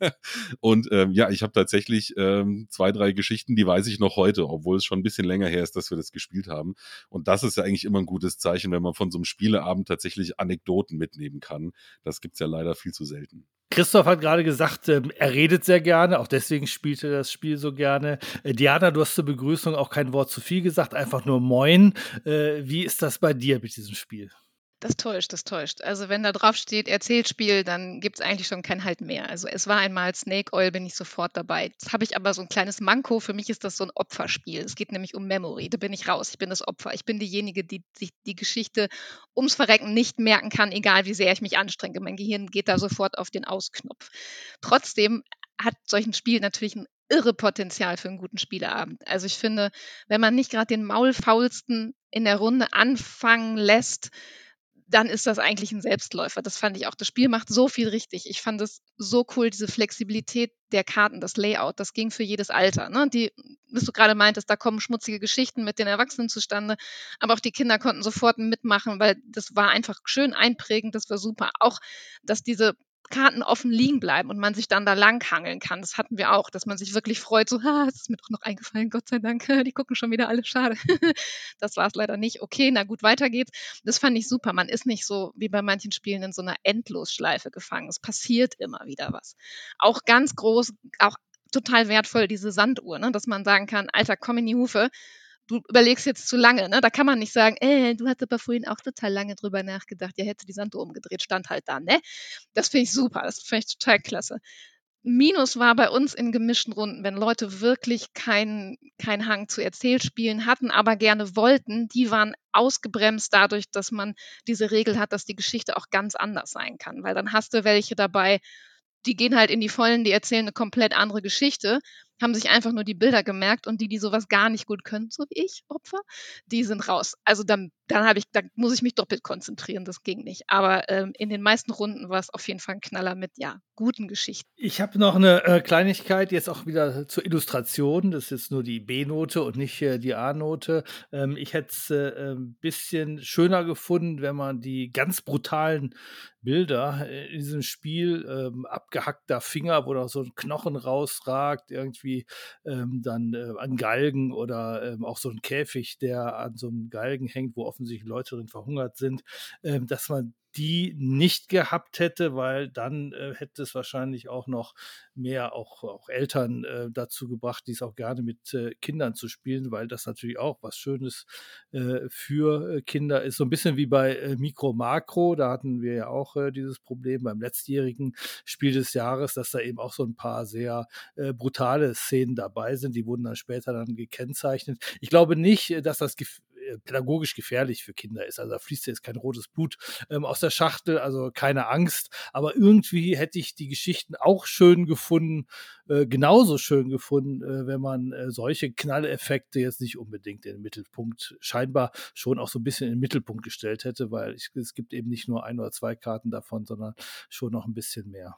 und ähm, ja, ich habe tatsächlich ähm, zwei, drei Geschichten, die weiß ich noch heute, obwohl es schon ein bisschen länger her ist, dass wir das gespielt haben. Und das ist ja eigentlich immer ein gutes Zeichen, wenn man von so einem Spieleabend tatsächlich Anekdoten mitnehmen kann. Das gibt's ja leider viel zu selten. Christoph hat gerade gesagt, ähm, er redet sehr gerne, auch deswegen spielt er das Spiel so gerne. Äh, Diana, du hast zur Begrüßung auch kein Wort zu viel gesagt, einfach nur Moin. Äh, wie ist das bei dir mit diesem Spiel? Das täuscht, das täuscht. Also wenn da drauf steht Erzählspiel, dann gibt es eigentlich schon kein Halt mehr. Also es war einmal Snake Oil, bin ich sofort dabei. Jetzt habe ich aber so ein kleines Manko. Für mich ist das so ein Opferspiel. Es geht nämlich um Memory. Da bin ich raus. Ich bin das Opfer. Ich bin diejenige, die sich die Geschichte ums Verrecken nicht merken kann, egal wie sehr ich mich anstrenge. Mein Gehirn geht da sofort auf den Ausknopf. Trotzdem hat solch ein Spiel natürlich ein irre Potenzial für einen guten Spieleabend. Also ich finde, wenn man nicht gerade den maulfaulsten in der Runde anfangen lässt, dann ist das eigentlich ein Selbstläufer. Das fand ich auch. Das Spiel macht so viel richtig. Ich fand es so cool, diese Flexibilität der Karten, das Layout, das ging für jedes Alter. Ne? Die, was du gerade meintest, da kommen schmutzige Geschichten mit den Erwachsenen zustande, aber auch die Kinder konnten sofort mitmachen, weil das war einfach schön einprägend, das war super. Auch, dass diese Karten offen liegen bleiben und man sich dann da langhangeln kann. Das hatten wir auch, dass man sich wirklich freut, so, ha, es ist mir doch noch eingefallen, Gott sei Dank, die gucken schon wieder alle, schade. das war es leider nicht. Okay, na gut, weiter geht's. Das fand ich super. Man ist nicht so wie bei manchen Spielen in so einer Endlosschleife gefangen. Es passiert immer wieder was. Auch ganz groß, auch total wertvoll diese Sanduhr, ne? dass man sagen kann, Alter, komm in die Hufe du überlegst jetzt zu lange. Ne? Da kann man nicht sagen, äh, du hattest aber vorhin auch total lange drüber nachgedacht, ja, hätte die Sanduhr umgedreht, stand halt da. Ne? Das finde ich super, das finde ich total klasse. Minus war bei uns in gemischten Runden, wenn Leute wirklich keinen kein Hang zu Erzählspielen hatten, aber gerne wollten, die waren ausgebremst dadurch, dass man diese Regel hat, dass die Geschichte auch ganz anders sein kann. Weil dann hast du welche dabei, die gehen halt in die Vollen, die erzählen eine komplett andere Geschichte haben sich einfach nur die Bilder gemerkt und die, die sowas gar nicht gut können, so wie ich, Opfer, die sind raus. Also dann, dann habe ich, da muss ich mich doppelt konzentrieren, das ging nicht. Aber ähm, in den meisten Runden war es auf jeden Fall ein Knaller mit, ja, guten Geschichten. Ich habe noch eine äh, Kleinigkeit jetzt auch wieder zur Illustration. Das ist jetzt nur die B-Note und nicht äh, die A-Note. Ähm, ich hätte es äh, ein bisschen schöner gefunden, wenn man die ganz brutalen Bilder äh, in diesem Spiel, ähm, abgehackter Finger, wo da so ein Knochen rausragt, irgendwie ähm, dann äh, an Galgen oder ähm, auch so ein Käfig, der an so einem Galgen hängt, wo offensichtlich Leute drin verhungert sind, ähm, dass man die nicht gehabt hätte, weil dann äh, hätte es wahrscheinlich auch noch mehr auch, auch Eltern äh, dazu gebracht, dies auch gerne mit äh, Kindern zu spielen, weil das natürlich auch was Schönes äh, für äh, Kinder ist. So ein bisschen wie bei äh, Mikro Makro, da hatten wir ja auch dieses Problem beim letztjährigen Spiel des Jahres, dass da eben auch so ein paar sehr brutale Szenen dabei sind. Die wurden dann später dann gekennzeichnet. Ich glaube nicht, dass das pädagogisch gefährlich für Kinder ist. Also da fließt jetzt kein rotes Blut ähm, aus der Schachtel, also keine Angst. Aber irgendwie hätte ich die Geschichten auch schön gefunden, äh, genauso schön gefunden, äh, wenn man äh, solche Knalleffekte jetzt nicht unbedingt in den Mittelpunkt, scheinbar schon auch so ein bisschen in den Mittelpunkt gestellt hätte, weil ich, es gibt eben nicht nur ein oder zwei Karten davon, sondern schon noch ein bisschen mehr.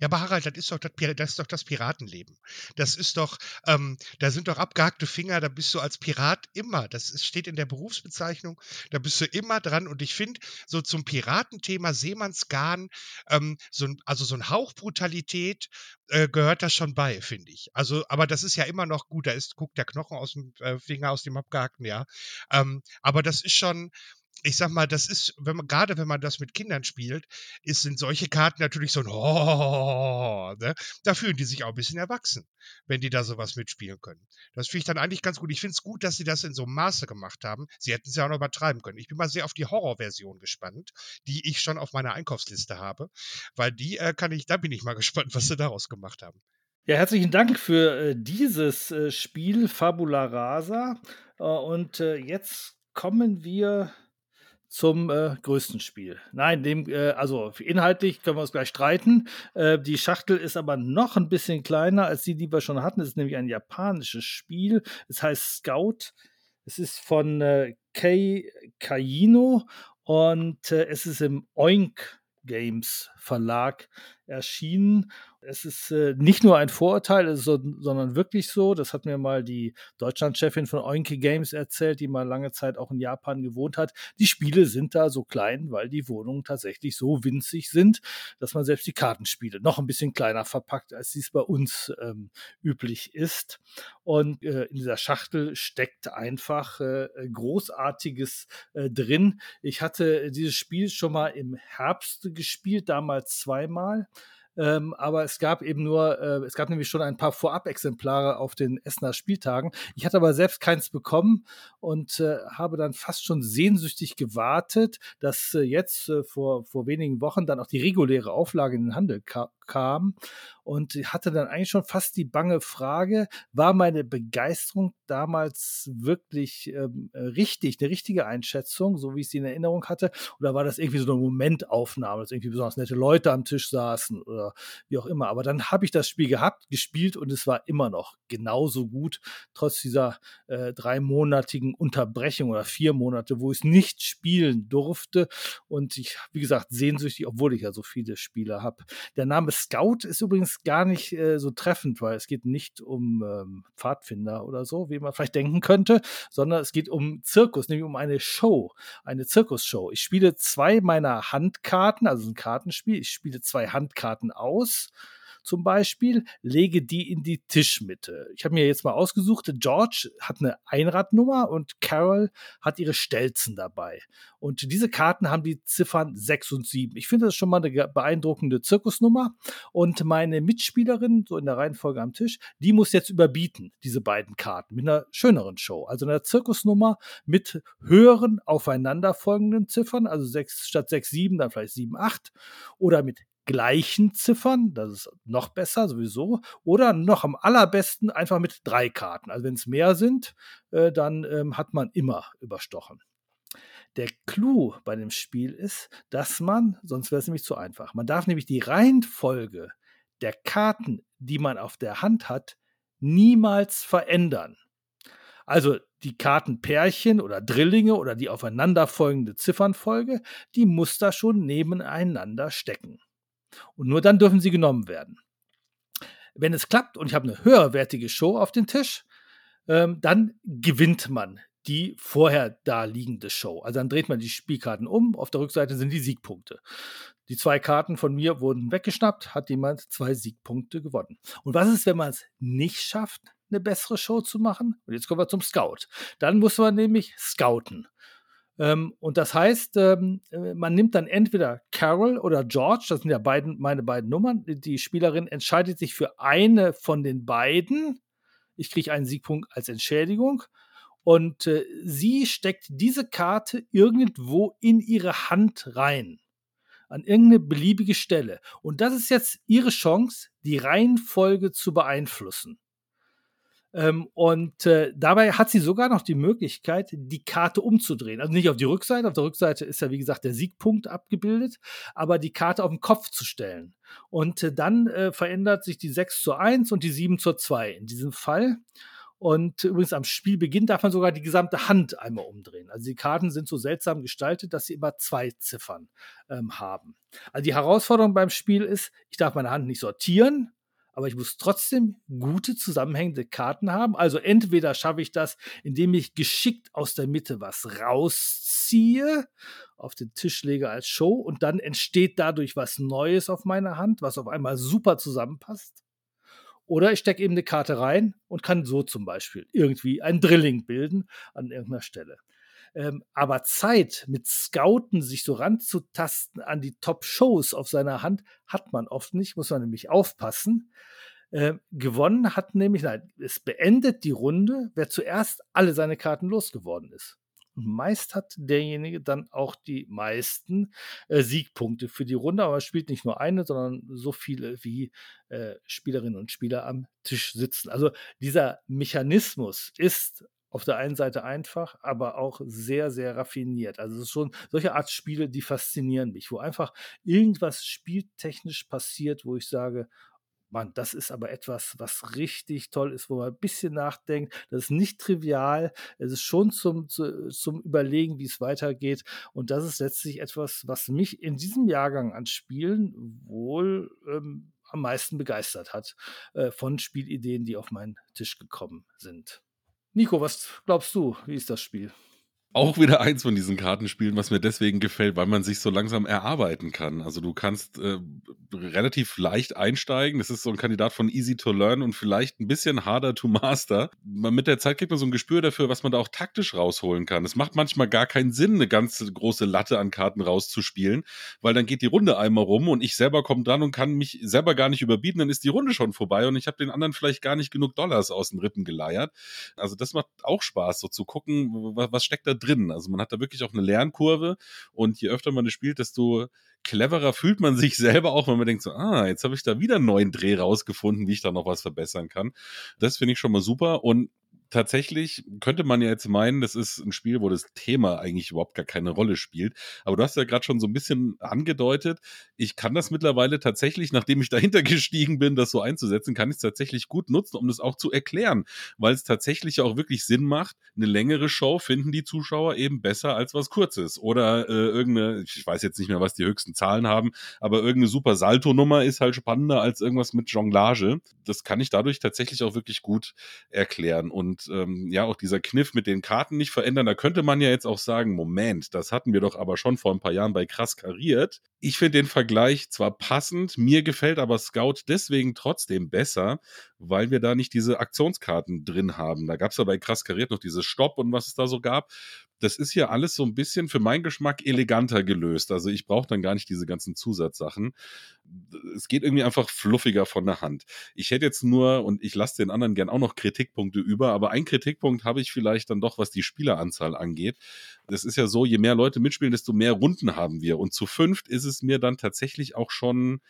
Ja, aber Harald, das ist doch das, das, ist doch das Piratenleben. Das ist doch, ähm, da sind doch abgehackte Finger, da bist du als Pirat immer. Das ist, steht in der Berufsbezeichnung, da bist du immer dran. Und ich finde, so zum Piratenthema Seemannsgarn, ähm, so ein, also so ein Hauch Brutalität äh, gehört das schon bei, finde ich. Also, aber das ist ja immer noch gut, da ist, guckt der Knochen aus dem äh, Finger, aus dem abgehackten, ja. Ähm, aber das ist schon, ich sag mal, das ist, wenn man, gerade wenn man das mit Kindern spielt, ist, sind solche Karten natürlich so ein Oh, ne? Da fühlen die sich auch ein bisschen erwachsen, wenn die da sowas mitspielen können. Das finde ich dann eigentlich ganz gut. Ich finde es gut, dass sie das in so einem Maße gemacht haben. Sie hätten es ja auch noch übertreiben können. Ich bin mal sehr auf die Horrorversion gespannt, die ich schon auf meiner Einkaufsliste habe, weil die äh, kann ich, da bin ich mal gespannt, was sie daraus gemacht haben. Ja, herzlichen Dank für äh, dieses äh, Spiel Fabula Rasa. Äh, und äh, jetzt kommen wir zum äh, größten Spiel. Nein, dem, äh, also inhaltlich können wir uns gleich streiten. Äh, die Schachtel ist aber noch ein bisschen kleiner als die, die wir schon hatten. Es ist nämlich ein japanisches Spiel. Es heißt Scout. Es ist von äh, Kei Kaino und äh, es ist im Oink Games Verlag erschienen es ist äh, nicht nur ein Vorurteil, so, sondern wirklich so. Das hat mir mal die Deutschlandchefin von Oinke Games erzählt, die mal lange Zeit auch in Japan gewohnt hat. Die Spiele sind da so klein, weil die Wohnungen tatsächlich so winzig sind, dass man selbst die Kartenspiele noch ein bisschen kleiner verpackt, als dies bei uns ähm, üblich ist. Und äh, in dieser Schachtel steckt einfach äh, Großartiges äh, drin. Ich hatte dieses Spiel schon mal im Herbst gespielt, damals zweimal. Ähm, aber es gab eben nur, äh, es gab nämlich schon ein paar Vorab-Exemplare auf den Essener Spieltagen. Ich hatte aber selbst keins bekommen und äh, habe dann fast schon sehnsüchtig gewartet, dass äh, jetzt äh, vor, vor wenigen Wochen dann auch die reguläre Auflage in den Handel ka kam und hatte dann eigentlich schon fast die bange Frage, war meine Begeisterung damals wirklich ähm, richtig, eine richtige Einschätzung, so wie ich sie in Erinnerung hatte, oder war das irgendwie so eine Momentaufnahme, dass irgendwie besonders nette Leute am Tisch saßen oder wie auch immer. Aber dann habe ich das Spiel gehabt, gespielt und es war immer noch genauso gut, trotz dieser äh, dreimonatigen Unterbrechung oder vier Monate, wo ich es nicht spielen durfte. Und ich, wie gesagt, sehnsüchtig, obwohl ich ja so viele Spiele habe. Der Name Scout ist übrigens gar nicht äh, so treffend, weil es geht nicht um ähm, Pfadfinder oder so, wie man vielleicht denken könnte, sondern es geht um Zirkus, nämlich um eine Show, eine Zirkusshow. Ich spiele zwei meiner Handkarten, also ein Kartenspiel. Ich spiele zwei Handkarten aus zum Beispiel, lege die in die Tischmitte. Ich habe mir jetzt mal ausgesucht, George hat eine Einradnummer und Carol hat ihre Stelzen dabei. Und diese Karten haben die Ziffern 6 und 7. Ich finde das schon mal eine beeindruckende Zirkusnummer. Und meine Mitspielerin, so in der Reihenfolge am Tisch, die muss jetzt überbieten, diese beiden Karten, mit einer schöneren Show. Also einer Zirkusnummer mit höheren aufeinanderfolgenden Ziffern, also 6 statt 6, 7, dann vielleicht 7, 8. Oder mit gleichen Ziffern, das ist noch besser sowieso, oder noch am allerbesten einfach mit drei Karten. Also wenn es mehr sind, äh, dann ähm, hat man immer überstochen. Der Clou bei dem Spiel ist, dass man, sonst wäre es nämlich zu einfach, man darf nämlich die Reihenfolge der Karten, die man auf der Hand hat, niemals verändern. Also die Kartenpärchen oder Drillinge oder die aufeinanderfolgende Ziffernfolge, die muss da schon nebeneinander stecken. Und nur dann dürfen sie genommen werden. Wenn es klappt und ich habe eine höherwertige Show auf dem Tisch, ähm, dann gewinnt man die vorher da liegende Show. Also dann dreht man die Spielkarten um. Auf der Rückseite sind die Siegpunkte. Die zwei Karten von mir wurden weggeschnappt, hat jemand zwei Siegpunkte gewonnen. Und was ist, wenn man es nicht schafft, eine bessere Show zu machen? Und jetzt kommen wir zum Scout. Dann muss man nämlich scouten. Ähm, und das heißt, ähm, äh, man nimmt dann entweder Carol oder George, das sind ja beiden, meine beiden Nummern. Die Spielerin entscheidet sich für eine von den beiden. Ich kriege einen Siegpunkt als Entschädigung. Und äh, sie steckt diese Karte irgendwo in ihre Hand rein. An irgendeine beliebige Stelle. Und das ist jetzt ihre Chance, die Reihenfolge zu beeinflussen. Ähm, und äh, dabei hat sie sogar noch die Möglichkeit, die Karte umzudrehen. Also nicht auf die Rückseite, auf der Rückseite ist ja wie gesagt der Siegpunkt abgebildet, aber die Karte auf den Kopf zu stellen. Und äh, dann äh, verändert sich die 6 zu 1 und die 7 zu 2 in diesem Fall. Und übrigens am Spielbeginn darf man sogar die gesamte Hand einmal umdrehen. Also die Karten sind so seltsam gestaltet, dass sie immer zwei Ziffern ähm, haben. Also die Herausforderung beim Spiel ist, ich darf meine Hand nicht sortieren, aber ich muss trotzdem gute zusammenhängende Karten haben. Also entweder schaffe ich das, indem ich geschickt aus der Mitte was rausziehe, auf den Tisch lege als Show und dann entsteht dadurch was Neues auf meiner Hand, was auf einmal super zusammenpasst. Oder ich stecke eben eine Karte rein und kann so zum Beispiel irgendwie ein Drilling bilden an irgendeiner Stelle. Ähm, aber Zeit mit Scouten sich so ranzutasten an die Top-Shows auf seiner Hand hat man oft nicht, muss man nämlich aufpassen. Äh, gewonnen hat nämlich, nein, es beendet die Runde, wer zuerst alle seine Karten losgeworden ist. Und meist hat derjenige dann auch die meisten äh, Siegpunkte für die Runde, aber er spielt nicht nur eine, sondern so viele wie äh, Spielerinnen und Spieler am Tisch sitzen. Also dieser Mechanismus ist auf der einen Seite einfach, aber auch sehr, sehr raffiniert. Also es ist schon solche Art Spiele, die faszinieren mich, wo einfach irgendwas spieltechnisch passiert, wo ich sage, Mann, das ist aber etwas, was richtig toll ist, wo man ein bisschen nachdenkt. Das ist nicht trivial. Es ist schon zum, zu, zum Überlegen, wie es weitergeht. Und das ist letztlich etwas, was mich in diesem Jahrgang an Spielen wohl ähm, am meisten begeistert hat äh, von Spielideen, die auf meinen Tisch gekommen sind. Nico, was glaubst du? Wie ist das Spiel? auch wieder eins von diesen Kartenspielen, was mir deswegen gefällt, weil man sich so langsam erarbeiten kann. Also du kannst äh, relativ leicht einsteigen. Das ist so ein Kandidat von easy to learn und vielleicht ein bisschen harder to master. Man, mit der Zeit kriegt man so ein Gespür dafür, was man da auch taktisch rausholen kann. Es macht manchmal gar keinen Sinn, eine ganz große Latte an Karten rauszuspielen, weil dann geht die Runde einmal rum und ich selber komme dran und kann mich selber gar nicht überbieten. Dann ist die Runde schon vorbei und ich habe den anderen vielleicht gar nicht genug Dollars aus den Rippen geleiert. Also das macht auch Spaß, so zu gucken, was, steckt da drin. Also man hat da wirklich auch eine Lernkurve und je öfter man es spielt, desto cleverer fühlt man sich selber auch, wenn man denkt so, ah, jetzt habe ich da wieder einen neuen Dreh rausgefunden, wie ich da noch was verbessern kann. Das finde ich schon mal super und tatsächlich könnte man ja jetzt meinen, das ist ein Spiel, wo das Thema eigentlich überhaupt gar keine Rolle spielt. Aber du hast ja gerade schon so ein bisschen angedeutet, ich kann das mittlerweile tatsächlich, nachdem ich dahinter gestiegen bin, das so einzusetzen, kann ich es tatsächlich gut nutzen, um das auch zu erklären, weil es tatsächlich auch wirklich Sinn macht. Eine längere Show finden die Zuschauer eben besser als was Kurzes. Oder äh, irgendeine, ich weiß jetzt nicht mehr, was die höchsten Zahlen haben, aber irgendeine super Salto-Nummer ist halt spannender als irgendwas mit Jonglage. Das kann ich dadurch tatsächlich auch wirklich gut erklären. Und und ähm, ja, auch dieser Kniff mit den Karten nicht verändern, da könnte man ja jetzt auch sagen, Moment, das hatten wir doch aber schon vor ein paar Jahren bei krass kariert. Ich finde den Vergleich zwar passend, mir gefällt aber Scout deswegen trotzdem besser, weil wir da nicht diese Aktionskarten drin haben. Da gab es ja bei krass kariert noch dieses Stopp und was es da so gab das ist hier alles so ein bisschen für meinen Geschmack eleganter gelöst. Also ich brauche dann gar nicht diese ganzen Zusatzsachen. Es geht irgendwie einfach fluffiger von der Hand. Ich hätte jetzt nur, und ich lasse den anderen gern auch noch Kritikpunkte über, aber ein Kritikpunkt habe ich vielleicht dann doch, was die Spieleranzahl angeht. Das ist ja so, je mehr Leute mitspielen, desto mehr Runden haben wir. Und zu fünft ist es mir dann tatsächlich auch schon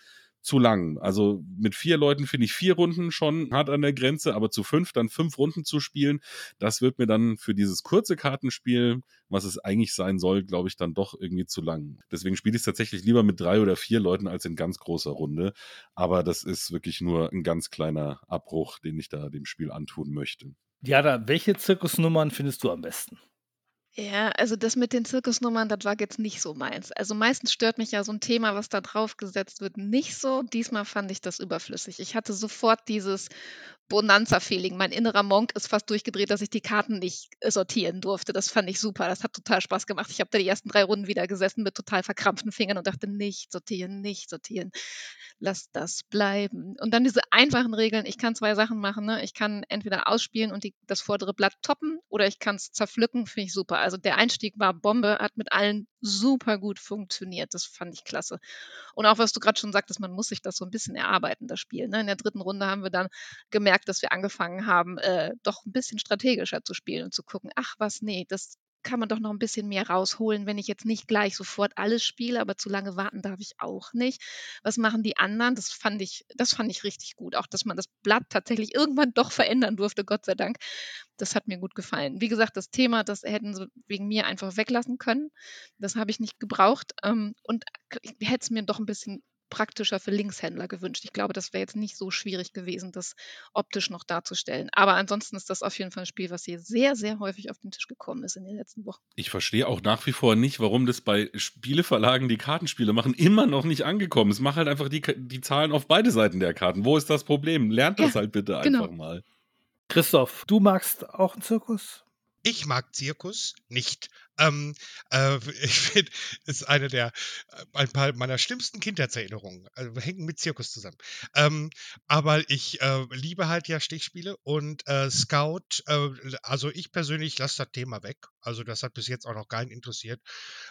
zu lang. Also mit vier Leuten finde ich vier Runden schon hart an der Grenze, aber zu fünf dann fünf Runden zu spielen, das wird mir dann für dieses kurze Kartenspiel, was es eigentlich sein soll, glaube ich, dann doch irgendwie zu lang. Deswegen spiele ich es tatsächlich lieber mit drei oder vier Leuten als in ganz großer Runde. Aber das ist wirklich nur ein ganz kleiner Abbruch, den ich da dem Spiel antun möchte. Ja, da, welche Zirkusnummern findest du am besten? Ja, also das mit den Zirkusnummern, das war jetzt nicht so meins. Also meistens stört mich ja so ein Thema, was da draufgesetzt wird, nicht so. Diesmal fand ich das überflüssig. Ich hatte sofort dieses Bonanza-Feeling. Mein innerer Monk ist fast durchgedreht, dass ich die Karten nicht sortieren durfte. Das fand ich super. Das hat total Spaß gemacht. Ich habe da die ersten drei Runden wieder gesessen mit total verkrampften Fingern und dachte, nicht sortieren, nicht sortieren. Lass das bleiben. Und dann diese einfachen Regeln. Ich kann zwei Sachen machen. Ne? Ich kann entweder ausspielen und die, das vordere Blatt toppen oder ich kann es zerpflücken. Finde ich super. Also der Einstieg war Bombe, hat mit allen super gut funktioniert. Das fand ich klasse. Und auch was du gerade schon sagtest, man muss sich das so ein bisschen erarbeiten, das Spiel. Ne? In der dritten Runde haben wir dann gemerkt, dass wir angefangen haben, äh, doch ein bisschen strategischer zu spielen und zu gucken, ach was, nee, das kann man doch noch ein bisschen mehr rausholen, wenn ich jetzt nicht gleich sofort alles spiele, aber zu lange warten darf ich auch nicht. Was machen die anderen? Das fand ich, das fand ich richtig gut. Auch, dass man das Blatt tatsächlich irgendwann doch verändern durfte, Gott sei Dank. Das hat mir gut gefallen. Wie gesagt, das Thema, das hätten sie wegen mir einfach weglassen können. Das habe ich nicht gebraucht. Ähm, und hätte es mir doch ein bisschen praktischer für Linkshändler gewünscht. Ich glaube, das wäre jetzt nicht so schwierig gewesen, das optisch noch darzustellen. Aber ansonsten ist das auf jeden Fall ein Spiel, was hier sehr, sehr häufig auf den Tisch gekommen ist in den letzten Wochen. Ich verstehe auch nach wie vor nicht, warum das bei Spieleverlagen, die Kartenspiele machen, immer noch nicht angekommen ist. Mach halt einfach die, die Zahlen auf beide Seiten der Karten. Wo ist das Problem? Lernt das ja, halt bitte genau. einfach mal. Christoph, du magst auch einen Zirkus? Ich mag Zirkus nicht. Ähm, äh, ich finde, ist eine der äh, ein paar meiner schlimmsten Kindheitserinnerungen. Also hängen mit Zirkus zusammen. Ähm, aber ich äh, liebe halt ja Stichspiele und äh, Scout. Äh, also ich persönlich lasse das Thema weg. Also das hat bis jetzt auch noch keinen interessiert.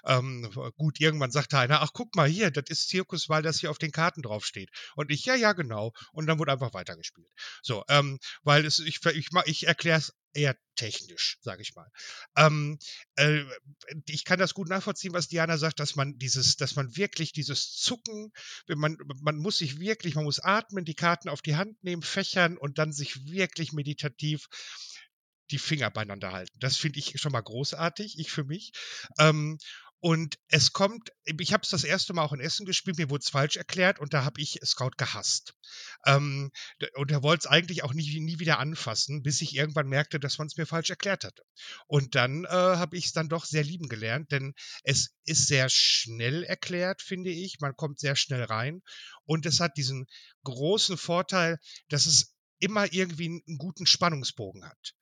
Ähm, gut, irgendwann sagte einer, ach guck mal hier, das ist Zirkus, weil das hier auf den Karten draufsteht. Und ich, ja, ja, genau. Und dann wurde einfach weitergespielt. So, ähm, weil es, ich, ich, ich erkläre es eher technisch, sage ich mal. Ähm, äh, ich kann das gut nachvollziehen, was Diana sagt, dass man dieses, dass man wirklich dieses Zucken, man, man muss sich wirklich, man muss atmen, die Karten auf die Hand nehmen, fächern und dann sich wirklich meditativ die Finger beieinander halten. Das finde ich schon mal großartig, ich für mich. Ähm, und es kommt, ich habe es das erste Mal auch in Essen gespielt, mir wurde es falsch erklärt und da habe ich Scout gehasst. Ähm, und er wollte es eigentlich auch nie, nie wieder anfassen, bis ich irgendwann merkte, dass man es mir falsch erklärt hatte. Und dann äh, habe ich es dann doch sehr lieben gelernt, denn es ist sehr schnell erklärt, finde ich. Man kommt sehr schnell rein und es hat diesen großen Vorteil, dass es immer irgendwie einen guten Spannungsbogen hat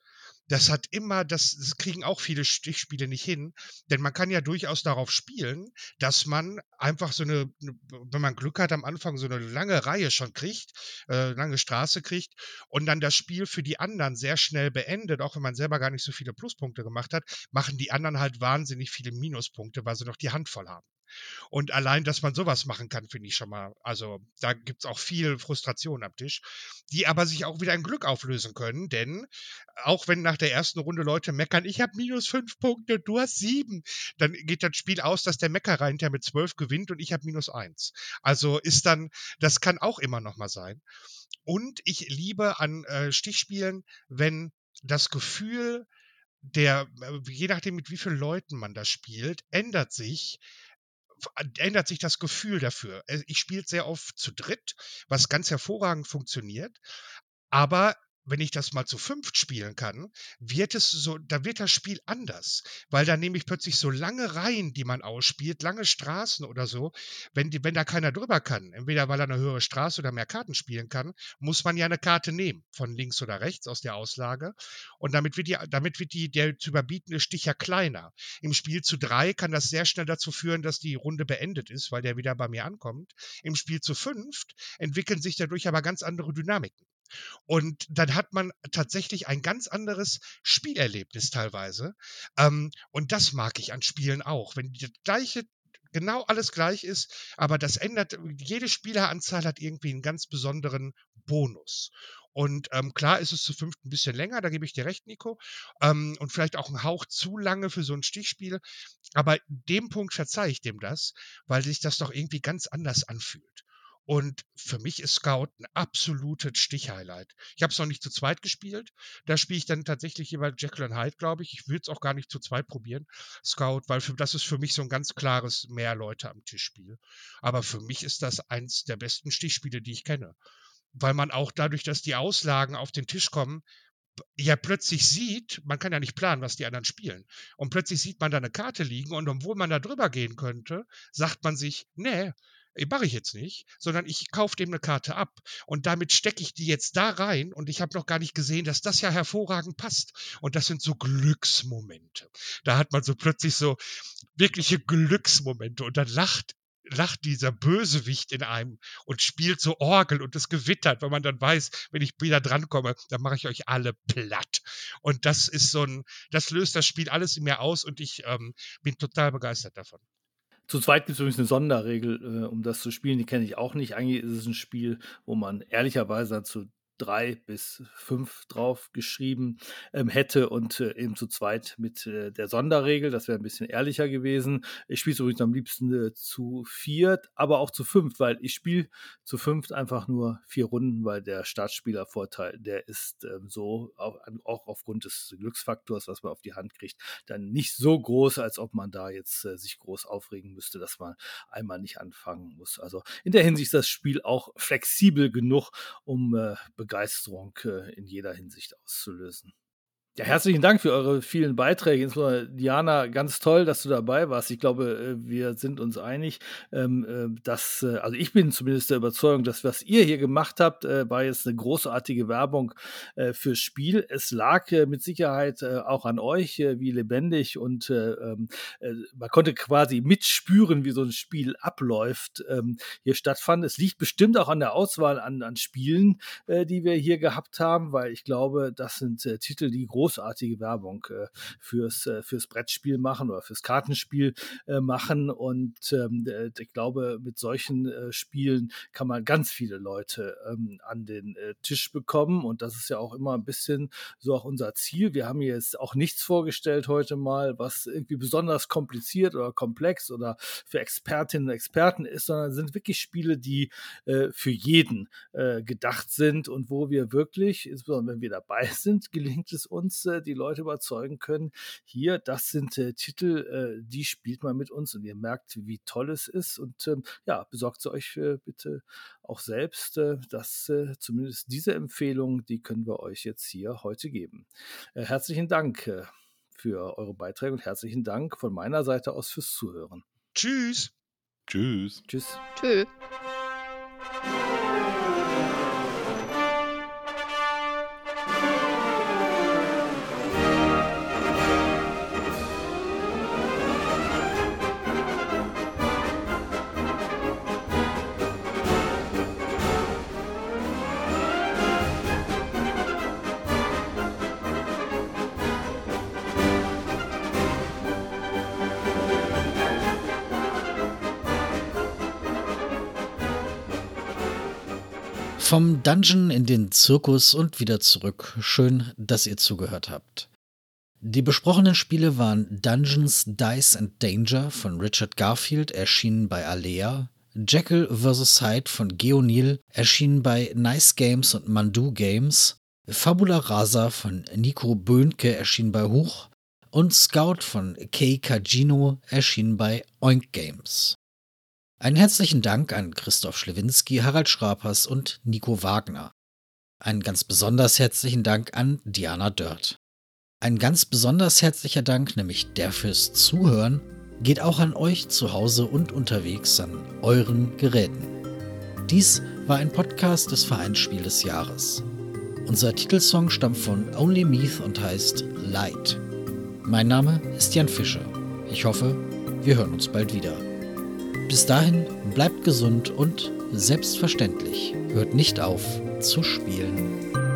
das hat immer, das, das kriegen auch viele Stichspiele nicht hin, denn man kann ja durchaus darauf spielen, dass man einfach so eine, wenn man Glück hat, am Anfang so eine lange Reihe schon kriegt, äh, lange Straße kriegt und dann das Spiel für die anderen sehr schnell beendet, auch wenn man selber gar nicht so viele Pluspunkte gemacht hat, machen die anderen halt wahnsinnig viele Minuspunkte, weil sie noch die Hand voll haben. Und allein, dass man sowas machen kann, finde ich schon mal, also da gibt es auch viel Frustration am Tisch, die aber sich auch wieder in Glück auflösen können, denn auch wenn nach der ersten Runde Leute meckern, ich habe minus fünf Punkte, du hast sieben, dann geht das Spiel aus, dass der Meckerer hinterher mit zwölf gewinnt und ich habe minus eins. Also ist dann, das kann auch immer noch mal sein. Und ich liebe an äh, Stichspielen, wenn das Gefühl der, äh, je nachdem mit wie vielen Leuten man das spielt, ändert sich ändert sich das Gefühl dafür. Äh, ich spiele sehr oft zu dritt, was ganz hervorragend funktioniert. Aber wenn ich das mal zu fünft spielen kann, wird es so, da wird das Spiel anders, weil da nehme ich plötzlich so lange Reihen, die man ausspielt, lange Straßen oder so. Wenn, die, wenn da keiner drüber kann, entweder weil er eine höhere Straße oder mehr Karten spielen kann, muss man ja eine Karte nehmen, von links oder rechts aus der Auslage. Und damit wird die, damit wird die, der zu überbietende Stich ja kleiner. Im Spiel zu drei kann das sehr schnell dazu führen, dass die Runde beendet ist, weil der wieder bei mir ankommt. Im Spiel zu fünft entwickeln sich dadurch aber ganz andere Dynamiken. Und dann hat man tatsächlich ein ganz anderes Spielerlebnis teilweise. Ähm, und das mag ich an Spielen auch. Wenn die gleiche genau alles gleich ist, aber das ändert, jede Spieleranzahl hat irgendwie einen ganz besonderen Bonus. Und ähm, klar ist es zu fünft ein bisschen länger, da gebe ich dir recht, Nico. Ähm, und vielleicht auch ein Hauch zu lange für so ein Stichspiel. Aber dem Punkt verzeihe ich dem das, weil sich das doch irgendwie ganz anders anfühlt. Und für mich ist Scout ein absolutes Stichhighlight. Ich habe es noch nicht zu zweit gespielt. Da spiele ich dann tatsächlich jeweils Jekyll und Hyde, glaube ich. Ich würde es auch gar nicht zu zweit probieren, Scout, weil für, das ist für mich so ein ganz klares mehr Leute am Tischspiel. Aber für mich ist das eins der besten Stichspiele, die ich kenne. Weil man auch dadurch, dass die Auslagen auf den Tisch kommen, ja plötzlich sieht, man kann ja nicht planen, was die anderen spielen. Und plötzlich sieht man da eine Karte liegen und obwohl man da drüber gehen könnte, sagt man sich, nee, mache ich jetzt nicht, sondern ich kaufe dem eine Karte ab und damit stecke ich die jetzt da rein und ich habe noch gar nicht gesehen, dass das ja hervorragend passt. Und das sind so Glücksmomente. Da hat man so plötzlich so wirkliche Glücksmomente und dann lacht lacht dieser Bösewicht in einem und spielt so Orgel und es gewittert, weil man dann weiß, wenn ich wieder drankomme, dann mache ich euch alle platt. Und das ist so ein, das löst das Spiel alles in mir aus und ich ähm, bin total begeistert davon. Zu zweit gibt es übrigens eine Sonderregel, äh, um das zu spielen. Die kenne ich auch nicht. Eigentlich ist es ein Spiel, wo man ehrlicherweise zu drei bis fünf drauf geschrieben ähm, hätte und äh, eben zu zweit mit äh, der Sonderregel. Das wäre ein bisschen ehrlicher gewesen. Ich spiele übrigens am liebsten äh, zu viert, aber auch zu fünft, weil ich spiele zu fünft einfach nur vier Runden, weil der Startspielervorteil, der ist ähm, so, auch, auch, aufgrund des Glücksfaktors, was man auf die Hand kriegt, dann nicht so groß, als ob man da jetzt äh, sich groß aufregen müsste, dass man einmal nicht anfangen muss. Also in der Hinsicht ist das Spiel auch flexibel genug, um äh, Begeisterung äh, in jeder Hinsicht auszulösen. Ja, herzlichen Dank für eure vielen Beiträge. Insbesondere Diana, ganz toll, dass du dabei warst. Ich glaube, äh, wir sind uns einig, ähm, äh, dass, äh, also ich bin zumindest der Überzeugung, dass was ihr hier gemacht habt, war jetzt eine großartige Werbung fürs Spiel. Es lag mit Sicherheit auch an euch, wie lebendig und ähm, man konnte quasi mitspüren, wie so ein Spiel abläuft, ähm, hier stattfand. Es liegt bestimmt auch an der Auswahl an, an Spielen, die wir hier gehabt haben, weil ich glaube, das sind Titel, die groß großartige Werbung äh, fürs, äh, fürs Brettspiel machen oder fürs Kartenspiel äh, machen. Und ähm, ich glaube, mit solchen äh, Spielen kann man ganz viele Leute ähm, an den äh, Tisch bekommen. Und das ist ja auch immer ein bisschen so auch unser Ziel. Wir haben jetzt auch nichts vorgestellt heute mal, was irgendwie besonders kompliziert oder komplex oder für Expertinnen und Experten ist, sondern sind wirklich Spiele, die äh, für jeden gedacht sind und wo wir wirklich, insbesondere wenn wir dabei sind, gelingt es uns, uns äh, die Leute überzeugen können, hier, das sind äh, Titel, äh, die spielt man mit uns und ihr merkt, wie toll es ist. Und ähm, ja, besorgt sie euch äh, bitte auch selbst. Äh, dass äh, zumindest diese Empfehlung, die können wir euch jetzt hier heute geben. herzlichen Dank für eure Beiträge und herzlichen Dank von meiner Seite aus fürs Zuhören. Tschüss. Tschüss. Tschüss. Tschüss. Vom Dungeon in den Zirkus und wieder zurück. Schön, dass ihr zugehört habt. Die besprochenen Spiele waren Dungeons, Dice and Danger von Richard Garfield, erschienen bei Alea, Jekyll vs. Hyde von Geonil, erschienen bei Nice Games und Mandu Games, Fabula Rasa von Nico Böhnke, erschienen bei Huch und Scout von Kei Kajino, erschienen bei Oink Games. Einen herzlichen Dank an Christoph Schlewinski, Harald Schrapers und Nico Wagner. Einen ganz besonders herzlichen Dank an Diana Dörrt. Ein ganz besonders herzlicher Dank, nämlich der fürs Zuhören, geht auch an euch zu Hause und unterwegs an euren Geräten. Dies war ein Podcast des Vereinsspiel des Jahres. Unser Titelsong stammt von Only Meath und heißt Light. Mein Name ist Jan Fischer. Ich hoffe, wir hören uns bald wieder. Bis dahin bleibt gesund und selbstverständlich hört nicht auf zu spielen.